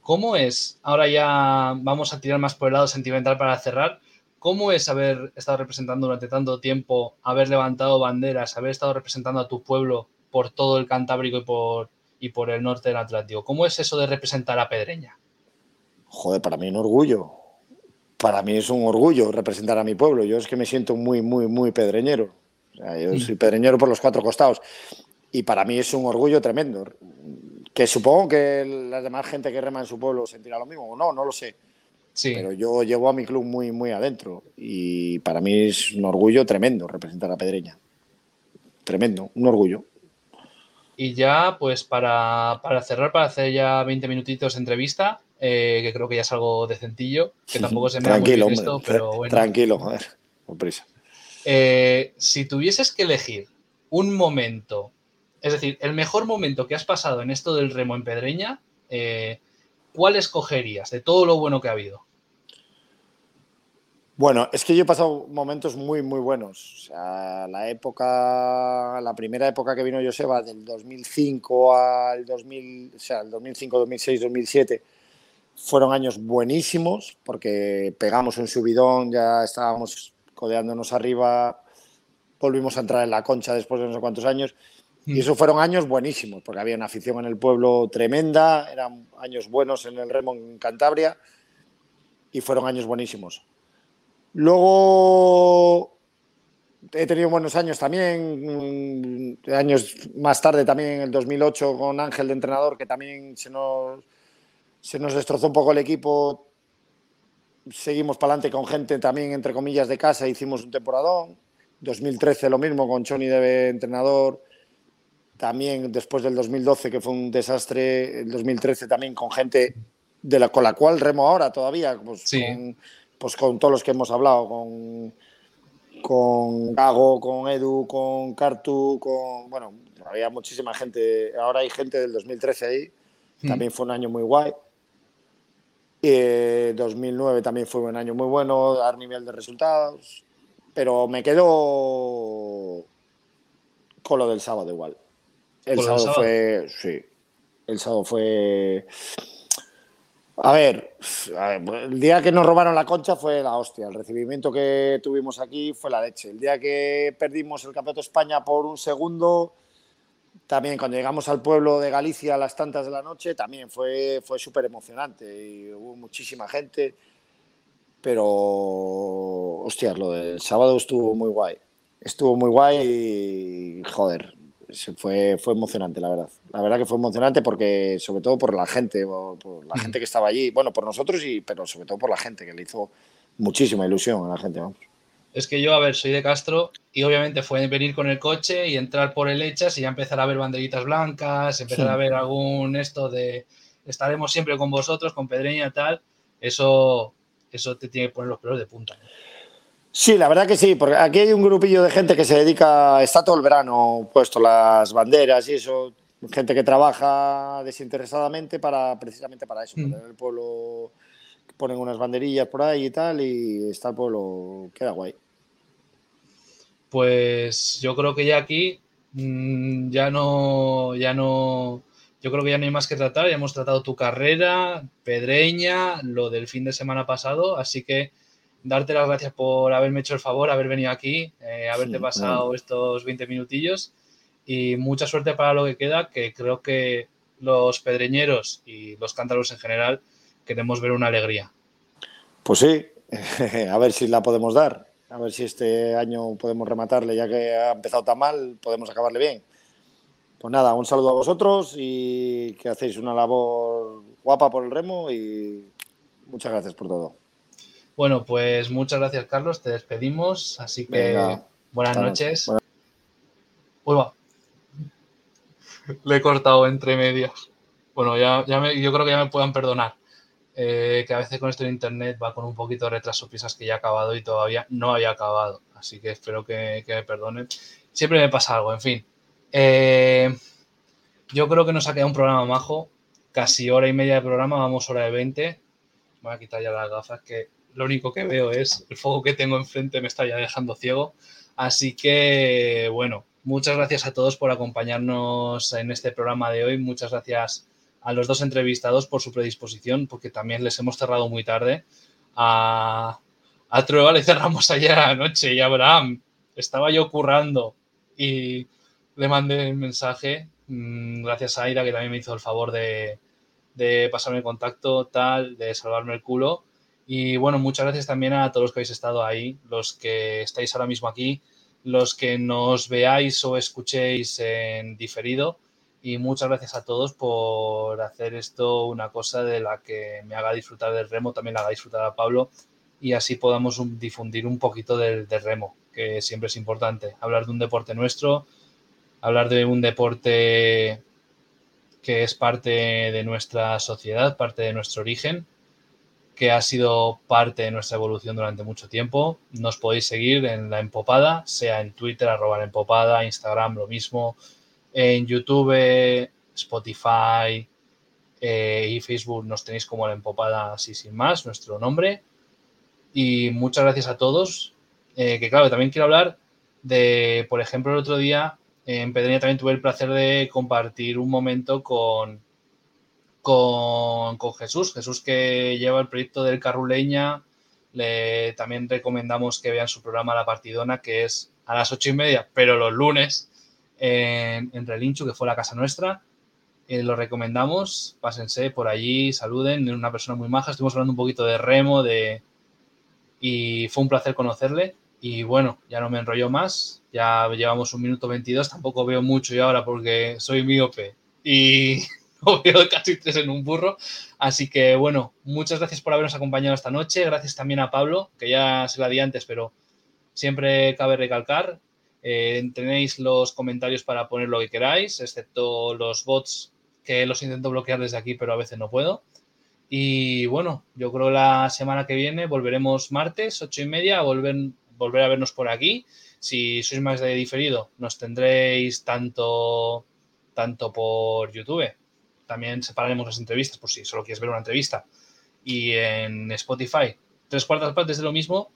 S1: ¿Cómo es? Ahora ya vamos a tirar más por el lado sentimental para cerrar. ¿Cómo es haber estado representando durante tanto tiempo, haber levantado banderas, haber estado representando a tu pueblo por todo el Cantábrico y por, y por el norte del Atlántico? ¿Cómo es eso de representar a Pedreña?
S4: Joder, para mí un orgullo. para mí es un orgullo representar a mi pueblo. Yo es que me siento muy, muy, muy pedreñero. yo soy pedreñero por los cuatro costados. Y para mí es un orgullo tremendo. Que supongo que la demás gente que rema en su pueblo sentirá lo mismo, o no, no lo sé. Sí. Pero yo llevo a mi club muy, muy adentro. Y para mí es un orgullo tremendo representar a Pedreña. Tremendo, un orgullo.
S1: Y ya, pues para, para cerrar, para hacer ya 20 minutitos de entrevista, eh, que creo que ya es algo decentillo, que tampoco se me
S4: Tranquilo, esto, pero bueno. Tranquilo, joder, con prisa.
S1: Eh, si tuvieses que elegir un momento, es decir, el mejor momento que has pasado en esto del remo en Pedreña, eh, ¿cuál escogerías de todo lo bueno que ha habido?
S4: Bueno, es que yo he pasado momentos muy, muy buenos. O sea, la época, la primera época que vino Joseba, del 2005 al 2000, o sea, el 2005, 2006, 2007, fueron años buenísimos porque pegamos un subidón, ya estábamos codeándonos arriba, volvimos a entrar en la concha después de no sé cuántos años. Y mm. esos fueron años buenísimos, porque había una afición en el pueblo tremenda, eran años buenos en el remo en Cantabria y fueron años buenísimos. Luego he tenido buenos años también, mm, años más tarde también en el 2008 con Ángel de entrenador, que también se nos, se nos destrozó un poco el equipo. Seguimos para adelante con gente también, entre comillas, de casa, hicimos un temporadón. 2013 lo mismo con Choni de entrenador. También después del 2012, que fue un desastre, el 2013 también con gente de la, con la cual remo ahora todavía, pues con pues con todos los que hemos hablado, con, con Gago, con Edu, con Cartu, con. Bueno, había muchísima gente. Ahora hay gente del 2013 ahí. Mm. También fue un año muy guay. Y 2009 también fue un año muy bueno, dar nivel de resultados. Pero me quedo con lo del sábado igual. El sábado fue. Sí. El sábado fue a ver, el día que nos robaron la concha fue la hostia. El recibimiento que tuvimos aquí fue la leche. El día que perdimos el Campeonato de España por un segundo, también cuando llegamos al pueblo de Galicia a las tantas de la noche, también fue, fue súper emocionante y hubo muchísima gente. Pero, hostia, lo del sábado estuvo muy guay. Estuvo muy guay y, joder, fue, fue emocionante, la verdad. La verdad que fue emocionante porque, sobre todo por la gente, por, la gente que estaba allí, bueno, por nosotros, y, pero sobre todo por la gente, que le hizo muchísima ilusión a la gente, vamos.
S1: Es que yo, a ver, soy de Castro y obviamente fue venir con el coche y entrar por el Hechas y ya empezar a ver banderitas blancas, empezar a ver algún esto de estaremos siempre con vosotros, con Pedreña y tal. Eso, eso te tiene que poner los pelos de punta.
S4: Sí, la verdad que sí, porque aquí hay un grupillo de gente que se dedica, está todo el verano puesto las banderas y eso, gente que trabaja desinteresadamente para precisamente para eso, mm. para el pueblo ponen unas banderillas por ahí y tal y está el pueblo, queda guay.
S1: Pues yo creo que ya aquí mm, ya no, ya no, yo creo que ya no hay más que tratar, ya hemos tratado tu carrera, Pedreña, lo del fin de semana pasado, así que darte las gracias por haberme hecho el favor, haber venido aquí, eh, haberte pasado estos 20 minutillos y mucha suerte para lo que queda, que creo que los pedreñeros y los cántaros en general queremos ver una alegría.
S4: Pues sí, a ver si la podemos dar, a ver si este año podemos rematarle, ya que ha empezado tan mal, podemos acabarle bien. Pues nada, un saludo a vosotros y que hacéis una labor guapa por el remo y muchas gracias por todo.
S1: Bueno, pues muchas gracias, Carlos. Te despedimos. Así que buenas noches. Uy, va. Le he cortado entre medias. Bueno, ya, ya yo creo que ya me puedan perdonar. Eh, que a veces con esto de internet va con un poquito de retraso, piensas que ya ha acabado y todavía no había acabado. Así que espero que, me perdonen. Siempre me pasa algo, en fin. Eh, yo creo que nos ha quedado un programa majo. Casi hora y media de programa, vamos hora de 20. Voy a quitar ya las gafas que lo único que veo es el fuego que tengo enfrente me está ya dejando ciego. Así que, bueno, muchas gracias a todos por acompañarnos en este programa de hoy. Muchas gracias a los dos entrevistados por su predisposición, porque también les hemos cerrado muy tarde. A, a Trueba le cerramos ayer a la noche y a Abraham estaba yo currando y le mandé un mensaje. Mm, gracias a Aida, que también me hizo el favor de, de pasarme el contacto, tal, de salvarme el culo. Y bueno, muchas gracias también a todos los que habéis estado ahí, los que estáis ahora mismo aquí, los que nos veáis o escuchéis en diferido. Y muchas gracias a todos por hacer esto una cosa de la que me haga disfrutar del remo, también la haga disfrutar a Pablo y así podamos difundir un poquito del, del remo, que siempre es importante. Hablar de un deporte nuestro, hablar de un deporte que es parte de nuestra sociedad, parte de nuestro origen, que ha sido parte de nuestra evolución durante mucho tiempo. Nos podéis seguir en la empopada, sea en Twitter, arroba la empopada, Instagram, lo mismo, en YouTube, Spotify eh, y Facebook nos tenéis como la empopada así sin más, nuestro nombre. Y muchas gracias a todos. Eh, que claro, también quiero hablar de, por ejemplo, el otro día en Pedreña también tuve el placer de compartir un momento con, con, Jesús. Jesús que lleva el proyecto del Carruleña. Le, también recomendamos que vean su programa La Partidona, que es a las ocho y media, pero los lunes en, en Relinchu, que fue la casa nuestra. Eh, lo recomendamos, pásense por allí, saluden, es una persona muy maja. Estuvimos hablando un poquito de remo de, y fue un placer conocerle. Y bueno, ya no me enrollo más, ya llevamos un minuto 22, tampoco veo mucho y ahora porque soy miope y casi tres en un burro. Así que bueno, muchas gracias por habernos acompañado esta noche, gracias también a Pablo, que ya se la di antes, pero siempre cabe recalcar. Eh, tenéis los comentarios para poner lo que queráis, excepto los bots que los intento bloquear desde aquí, pero a veces no puedo. Y bueno, yo creo la semana que viene volveremos martes, ocho y media, a volver, volver a vernos por aquí. Si sois más de diferido, nos tendréis tanto, tanto por YouTube. También separaremos las entrevistas por si solo quieres ver una entrevista. Y en Spotify, tres cuartas partes de lo mismo.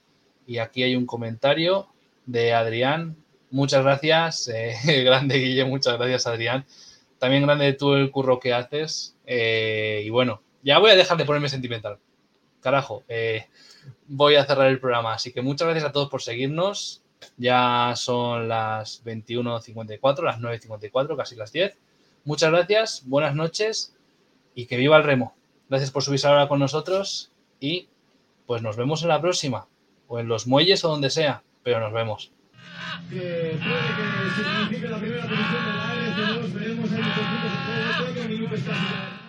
S1: Y aquí hay un comentario de Adrián. Muchas gracias, eh, grande Guille, muchas gracias Adrián. También grande tú el curro que haces. Eh, y bueno, ya voy a dejar de ponerme sentimental. Carajo, eh, voy a cerrar el programa. Así que muchas gracias a todos por seguirnos. Ya son las 21.54, las 9.54, casi las 10. Muchas gracias, buenas noches y que viva el remo. Gracias por subirse ahora con nosotros y pues nos vemos en la próxima o en los muelles o donde sea, pero nos vemos. Que puede que signifique la primera posición de la AF2, veremos ahí los puntos de juego, minutos casi